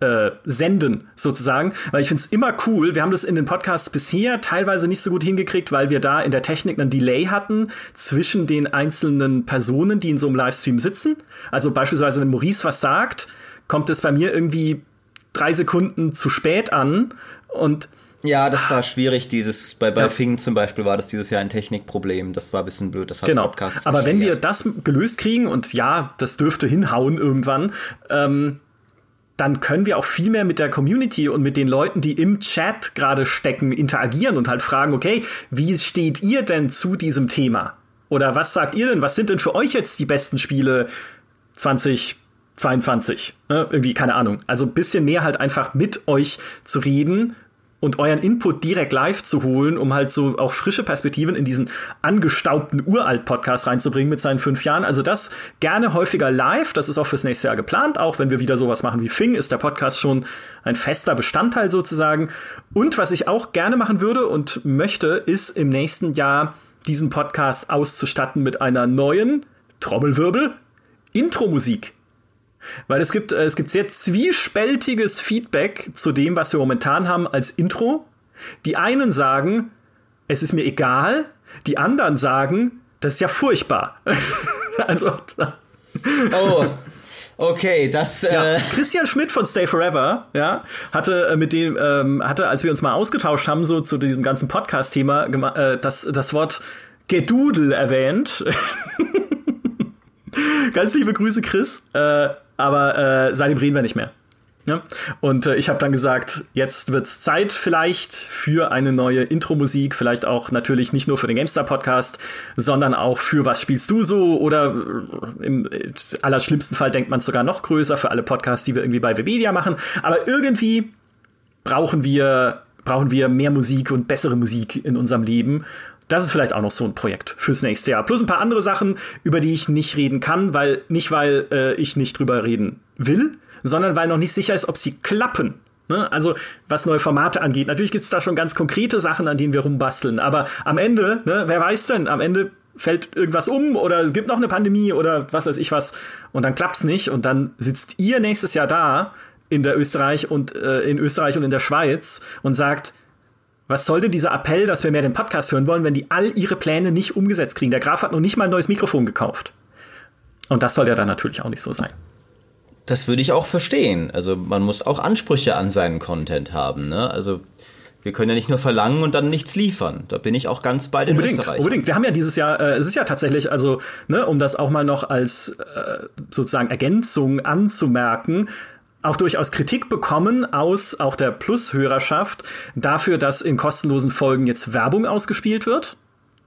äh, senden, sozusagen. Weil ich finde es immer cool. Wir haben das in den Podcasts bisher teilweise nicht so gut hingekriegt, weil wir da in der Technik einen Delay hatten zwischen den einzelnen Personen, die in so einem Livestream sitzen. Also beispielsweise, wenn Maurice was sagt, kommt es bei mir irgendwie drei Sekunden zu spät an und ja, das war schwierig. Dieses bei bei ja. Fing zum Beispiel war das dieses Jahr ein Technikproblem. Das war ein bisschen blöd. Das hat genau. Podcasts Aber wenn wir das gelöst kriegen und ja, das dürfte hinhauen irgendwann, ähm, dann können wir auch viel mehr mit der Community und mit den Leuten, die im Chat gerade stecken, interagieren und halt fragen, okay, wie steht ihr denn zu diesem Thema? Oder was sagt ihr denn? Was sind denn für euch jetzt die besten Spiele 2022? Ne? Irgendwie, keine Ahnung. Also ein bisschen mehr halt einfach mit euch zu reden und euren Input direkt live zu holen, um halt so auch frische Perspektiven in diesen angestaubten Uralt-Podcast reinzubringen mit seinen fünf Jahren. Also das gerne häufiger live. Das ist auch fürs nächste Jahr geplant. Auch wenn wir wieder sowas machen wie Fing, ist der Podcast schon ein fester Bestandteil sozusagen. Und was ich auch gerne machen würde und möchte, ist im nächsten Jahr diesen Podcast auszustatten mit einer neuen Trommelwirbel Intro-Musik. Weil es gibt, äh, es gibt sehr zwiespältiges Feedback zu dem, was wir momentan haben als Intro. Die einen sagen, es ist mir egal, die anderen sagen, das ist ja furchtbar. also. Oh. Okay, das. Ja, äh Christian Schmidt von Stay Forever, ja, hatte äh, mit dem, ähm, hatte, als wir uns mal ausgetauscht haben, so zu diesem ganzen Podcast-Thema, äh, das, das Wort Gedudel erwähnt. Ganz liebe Grüße, Chris. Äh, aber äh, seitdem reden wir nicht mehr. Ja? Und äh, ich habe dann gesagt, jetzt wird's Zeit vielleicht für eine neue Intro-Musik, vielleicht auch natürlich nicht nur für den GameStar-Podcast, sondern auch für Was spielst du so? Oder äh, im äh, allerschlimmsten Fall denkt man sogar noch größer für alle Podcasts, die wir irgendwie bei Webedia machen. Aber irgendwie brauchen wir, brauchen wir mehr Musik und bessere Musik in unserem Leben. Das ist vielleicht auch noch so ein Projekt fürs nächste Jahr. Plus ein paar andere Sachen, über die ich nicht reden kann, weil nicht weil äh, ich nicht drüber reden will, sondern weil noch nicht sicher ist, ob sie klappen. Ne? Also was neue Formate angeht. Natürlich gibt's da schon ganz konkrete Sachen, an denen wir rumbasteln. Aber am Ende, ne, wer weiß denn, am Ende fällt irgendwas um oder es gibt noch eine Pandemie oder was weiß ich was und dann klappt's nicht und dann sitzt ihr nächstes Jahr da in der Österreich und äh, in Österreich und in der Schweiz und sagt, was soll denn dieser Appell, dass wir mehr den Podcast hören wollen, wenn die all ihre Pläne nicht umgesetzt kriegen? Der Graf hat noch nicht mal ein neues Mikrofon gekauft. Und das soll ja dann natürlich auch nicht so sein. Das würde ich auch verstehen. Also man muss auch Ansprüche an seinen Content haben. Ne? Also wir können ja nicht nur verlangen und dann nichts liefern. Da bin ich auch ganz bei den unbedingt, Unbedingt. Wir haben ja dieses Jahr, äh, es ist ja tatsächlich, also, ne, um das auch mal noch als äh, sozusagen Ergänzung anzumerken, auch durchaus Kritik bekommen aus auch der Plus-Hörerschaft dafür, dass in kostenlosen Folgen jetzt Werbung ausgespielt wird,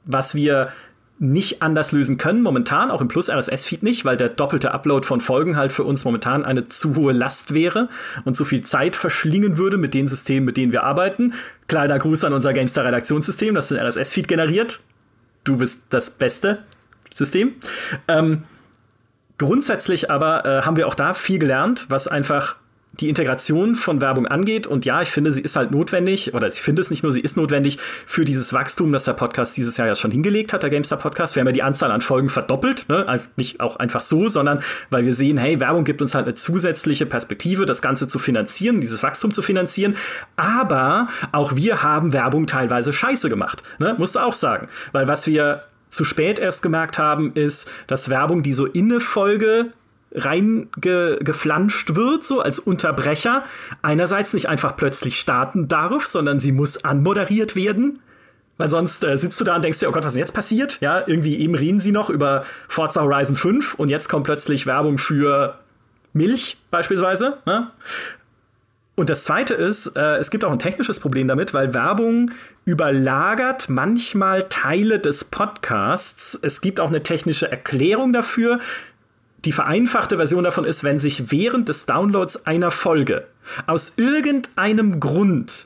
was wir nicht anders lösen können, momentan, auch im Plus-RSS-Feed nicht, weil der doppelte Upload von Folgen halt für uns momentan eine zu hohe Last wäre und zu viel Zeit verschlingen würde mit den Systemen, mit denen wir arbeiten. Kleiner Gruß an unser GameStar-Redaktionssystem, das den RSS-Feed generiert. Du bist das beste System. Ähm, grundsätzlich aber äh, haben wir auch da viel gelernt, was einfach die Integration von Werbung angeht. Und ja, ich finde, sie ist halt notwendig, oder ich finde es nicht nur, sie ist notwendig für dieses Wachstum, das der Podcast dieses Jahr ja schon hingelegt hat, der GameStar Podcast. Wir haben ja die Anzahl an Folgen verdoppelt, ne? nicht auch einfach so, sondern weil wir sehen, hey, Werbung gibt uns halt eine zusätzliche Perspektive, das Ganze zu finanzieren, dieses Wachstum zu finanzieren. Aber auch wir haben Werbung teilweise scheiße gemacht, ne? musst du auch sagen. Weil was wir zu spät erst gemerkt haben, ist, dass Werbung, die so in eine Folge reingeflanscht wird, so als Unterbrecher, einerseits nicht einfach plötzlich starten darf, sondern sie muss anmoderiert werden. Weil sonst äh, sitzt du da und denkst dir, oh Gott, was ist jetzt passiert? Ja, irgendwie eben reden sie noch über Forza Horizon 5 und jetzt kommt plötzlich Werbung für Milch beispielsweise. Ne? Und das zweite ist, äh, es gibt auch ein technisches Problem damit, weil Werbung überlagert manchmal Teile des Podcasts. Es gibt auch eine technische Erklärung dafür, die vereinfachte Version davon ist, wenn sich während des Downloads einer Folge aus irgendeinem Grund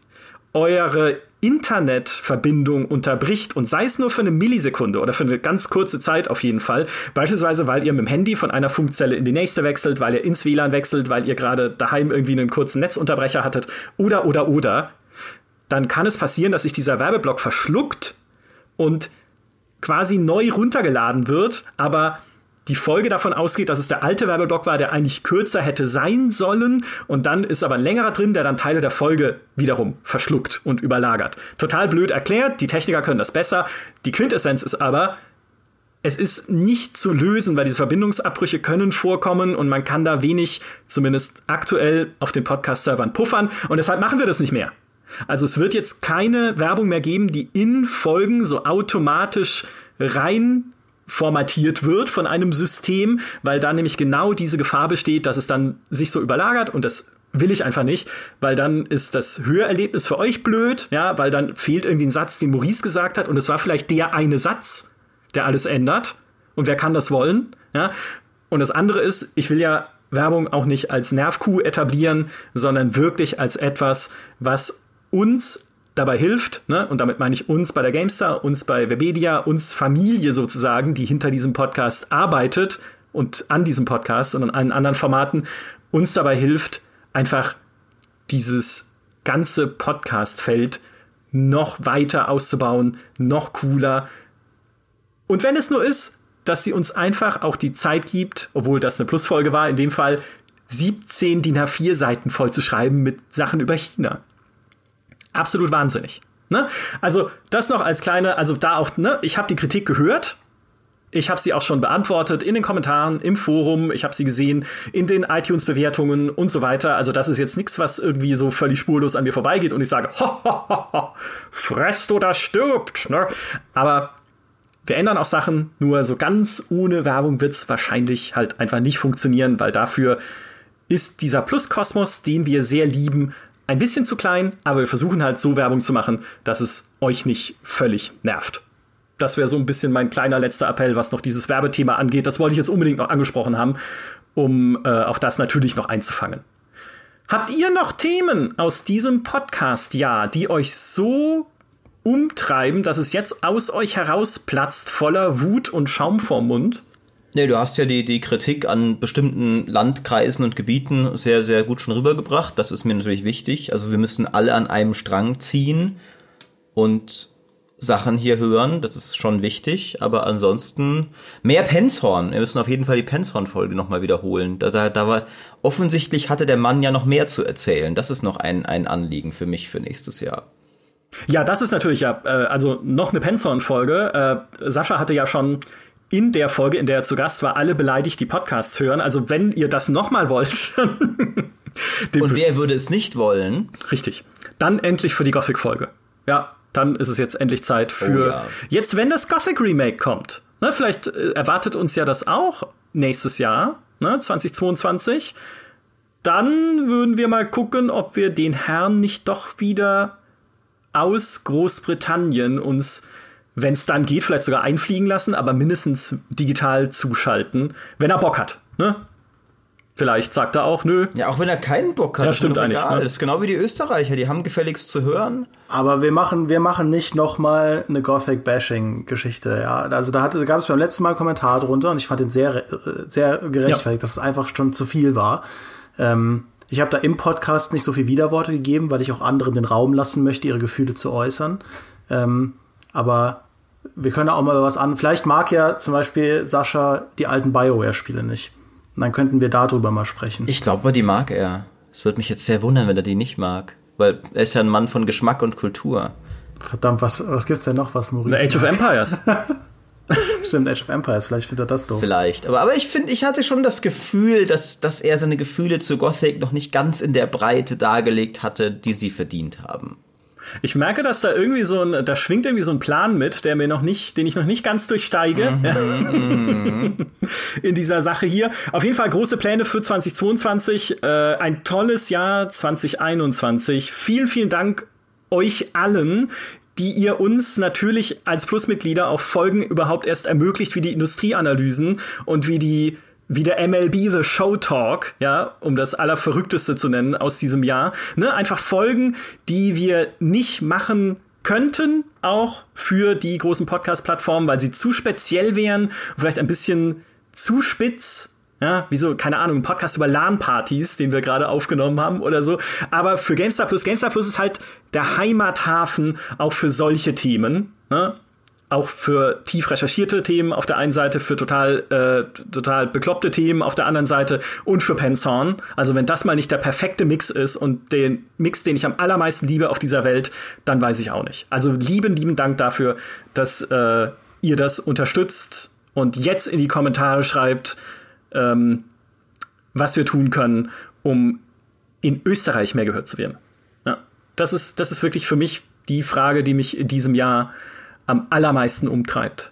eure Internetverbindung unterbricht und sei es nur für eine Millisekunde oder für eine ganz kurze Zeit auf jeden Fall, beispielsweise weil ihr mit dem Handy von einer Funkzelle in die nächste wechselt, weil ihr ins WLAN wechselt, weil ihr gerade daheim irgendwie einen kurzen Netzunterbrecher hattet oder oder oder, dann kann es passieren, dass sich dieser Werbeblock verschluckt und quasi neu runtergeladen wird, aber die Folge davon ausgeht, dass es der alte Werbeblock war, der eigentlich kürzer hätte sein sollen und dann ist aber ein längerer drin, der dann Teile der Folge wiederum verschluckt und überlagert. Total blöd erklärt, die Techniker können das besser. Die Quintessenz ist aber, es ist nicht zu lösen, weil diese Verbindungsabbrüche können vorkommen und man kann da wenig, zumindest aktuell, auf den Podcast-Servern puffern und deshalb machen wir das nicht mehr. Also es wird jetzt keine Werbung mehr geben, die in Folgen so automatisch rein formatiert wird von einem System, weil da nämlich genau diese Gefahr besteht, dass es dann sich so überlagert und das will ich einfach nicht, weil dann ist das Hörerlebnis für euch blöd, ja, weil dann fehlt irgendwie ein Satz, den Maurice gesagt hat und es war vielleicht der eine Satz, der alles ändert und wer kann das wollen, ja? Und das andere ist, ich will ja Werbung auch nicht als Nervkuh etablieren, sondern wirklich als etwas, was uns dabei hilft, ne? und damit meine ich uns bei der GameStar, uns bei Webedia, uns Familie sozusagen, die hinter diesem Podcast arbeitet und an diesem Podcast und an allen anderen Formaten, uns dabei hilft, einfach dieses ganze Podcast-Feld noch weiter auszubauen, noch cooler. Und wenn es nur ist, dass sie uns einfach auch die Zeit gibt, obwohl das eine Plusfolge war, in dem Fall 17 DIN A4 Seiten voll zu schreiben mit Sachen über China. Absolut wahnsinnig. Ne? Also das noch als kleine, also da auch, ne, ich habe die Kritik gehört, ich habe sie auch schon beantwortet in den Kommentaren, im Forum, ich habe sie gesehen in den iTunes-Bewertungen und so weiter. Also das ist jetzt nichts, was irgendwie so völlig spurlos an mir vorbeigeht und ich sage, ho, ho, ho, ho, fresst oder stirbt. Ne? Aber wir ändern auch Sachen, nur so ganz ohne Werbung wird's wahrscheinlich halt einfach nicht funktionieren, weil dafür ist dieser Pluskosmos, den wir sehr lieben, ein bisschen zu klein, aber wir versuchen halt so Werbung zu machen, dass es euch nicht völlig nervt. Das wäre so ein bisschen mein kleiner letzter Appell, was noch dieses Werbethema angeht. Das wollte ich jetzt unbedingt noch angesprochen haben, um äh, auch das natürlich noch einzufangen. Habt ihr noch Themen aus diesem Podcast-Jahr, die euch so umtreiben, dass es jetzt aus euch herausplatzt, voller Wut und Schaum vorm Mund? Nee, du hast ja die, die Kritik an bestimmten Landkreisen und Gebieten sehr, sehr gut schon rübergebracht. Das ist mir natürlich wichtig. Also wir müssen alle an einem Strang ziehen und Sachen hier hören. Das ist schon wichtig. Aber ansonsten mehr Penshorn. Wir müssen auf jeden Fall die Penshorn-Folge nochmal wiederholen. Da, da, da war, offensichtlich hatte der Mann ja noch mehr zu erzählen. Das ist noch ein, ein Anliegen für mich für nächstes Jahr. Ja, das ist natürlich ja, äh, also noch eine Penshorn-Folge. Äh, Sascha hatte ja schon in der Folge, in der er zu Gast war, alle beleidigt die Podcasts hören. Also wenn ihr das nochmal wollt. Und wer würde es nicht wollen? Richtig. Dann endlich für die Gothic-Folge. Ja, dann ist es jetzt endlich Zeit für. Oh, ja. Jetzt, wenn das Gothic Remake kommt. Ne, vielleicht äh, erwartet uns ja das auch nächstes Jahr, ne, 2022. Dann würden wir mal gucken, ob wir den Herrn nicht doch wieder aus Großbritannien uns, wenn es dann geht, vielleicht sogar einfliegen lassen, aber mindestens digital zuschalten, wenn er Bock hat. Ne? Vielleicht sagt er auch, nö. Ja, auch wenn er keinen Bock hat. Ja, stimmt eigentlich. Ne? Das ist genau wie die Österreicher, die haben gefälligst zu hören. Aber wir machen, wir machen nicht nochmal eine Gothic-Bashing-Geschichte, ja. Also da, hatte, da gab es beim letzten Mal einen Kommentar drunter und ich fand den sehr, sehr gerechtfertigt, ja. dass es einfach schon zu viel war. Ähm, ich habe da im Podcast nicht so viel Widerworte gegeben, weil ich auch anderen den Raum lassen möchte, ihre Gefühle zu äußern. Ähm, aber wir können auch mal was an. Vielleicht mag ja zum Beispiel Sascha die alten Bioware-Spiele nicht. Und dann könnten wir darüber mal sprechen. Ich glaube, die mag er. Es würde mich jetzt sehr wundern, wenn er die nicht mag. Weil er ist ja ein Mann von Geschmack und Kultur. Verdammt, was, was gibt's denn noch, was Maurice Age mag? of Empires. Stimmt, Age of Empires, vielleicht findet er das doof. Vielleicht, aber, aber ich finde, ich hatte schon das Gefühl, dass, dass er seine Gefühle zu Gothic noch nicht ganz in der Breite dargelegt hatte, die sie verdient haben. Ich merke, dass da irgendwie so ein, da schwingt irgendwie so ein Plan mit, der mir noch nicht, den ich noch nicht ganz durchsteige mhm, in dieser Sache hier. Auf jeden Fall große Pläne für 2022, äh, ein tolles Jahr 2021. Vielen, vielen Dank euch allen, die ihr uns natürlich als Plusmitglieder auf Folgen überhaupt erst ermöglicht, wie die Industrieanalysen und wie die wie der MLB The Show Talk, ja, um das allerverrückteste zu nennen aus diesem Jahr, ne, einfach Folgen, die wir nicht machen könnten, auch für die großen Podcast-Plattformen, weil sie zu speziell wären, vielleicht ein bisschen zu spitz ja, wie so, keine Ahnung, ein Podcast über LAN-Partys, den wir gerade aufgenommen haben oder so. Aber für GameStar Plus, GameStar Plus ist halt der Heimathafen auch für solche Themen. Ne? Auch für tief recherchierte Themen auf der einen Seite, für total, äh, total bekloppte Themen auf der anderen Seite und für Penshorn. Also wenn das mal nicht der perfekte Mix ist und den Mix, den ich am allermeisten liebe auf dieser Welt, dann weiß ich auch nicht. Also lieben, lieben Dank dafür, dass äh, ihr das unterstützt und jetzt in die Kommentare schreibt, ähm, was wir tun können, um in Österreich mehr gehört zu werden. Ja, das ist, das ist wirklich für mich die Frage, die mich in diesem Jahr am allermeisten umtreibt.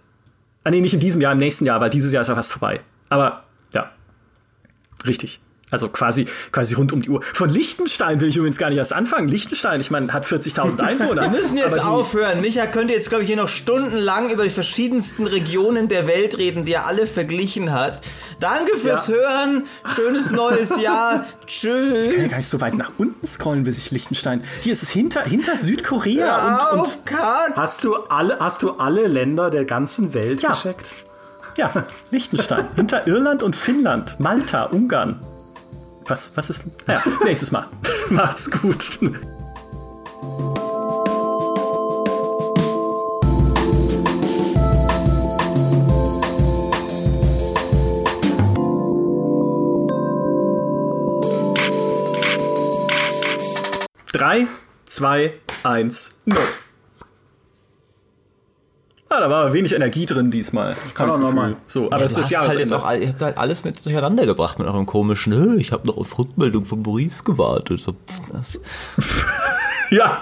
Ah, nee, nicht in diesem Jahr, im nächsten Jahr, weil dieses Jahr ist ja fast vorbei. Aber ja, richtig. Also quasi, quasi rund um die Uhr. Von Liechtenstein will ich übrigens gar nicht erst anfangen. Liechtenstein, ich meine, hat 40.000 Einwohner. Wir müssen jetzt aufhören. Micha könnte jetzt, glaube ich, hier noch stundenlang über die verschiedensten Regionen der Welt reden, die er alle verglichen hat. Danke fürs ja. Hören. Schönes neues Jahr. Tschüss. Ich kann ja gar nicht so weit nach unten scrollen, bis ich Liechtenstein. Hier ist es hinter, hinter Südkorea. Ja, und, und hast du alle, hast du alle Länder der ganzen Welt ja. gecheckt? Ja, Liechtenstein. hinter Irland und Finnland, Malta, Ungarn. Was, was ist. Ja, nächstes Mal. Macht's gut. Drei, zwei, 1, 0. Ah, da war wenig Energie drin diesmal. Kann auch nochmal. So, aber Ja, es ist Jahresende. halt ihr habt halt alles mit durcheinander gebracht mit eurem komischen, "Hö, ich habe noch auf Rückmeldung von Maurice gewartet. So, ja.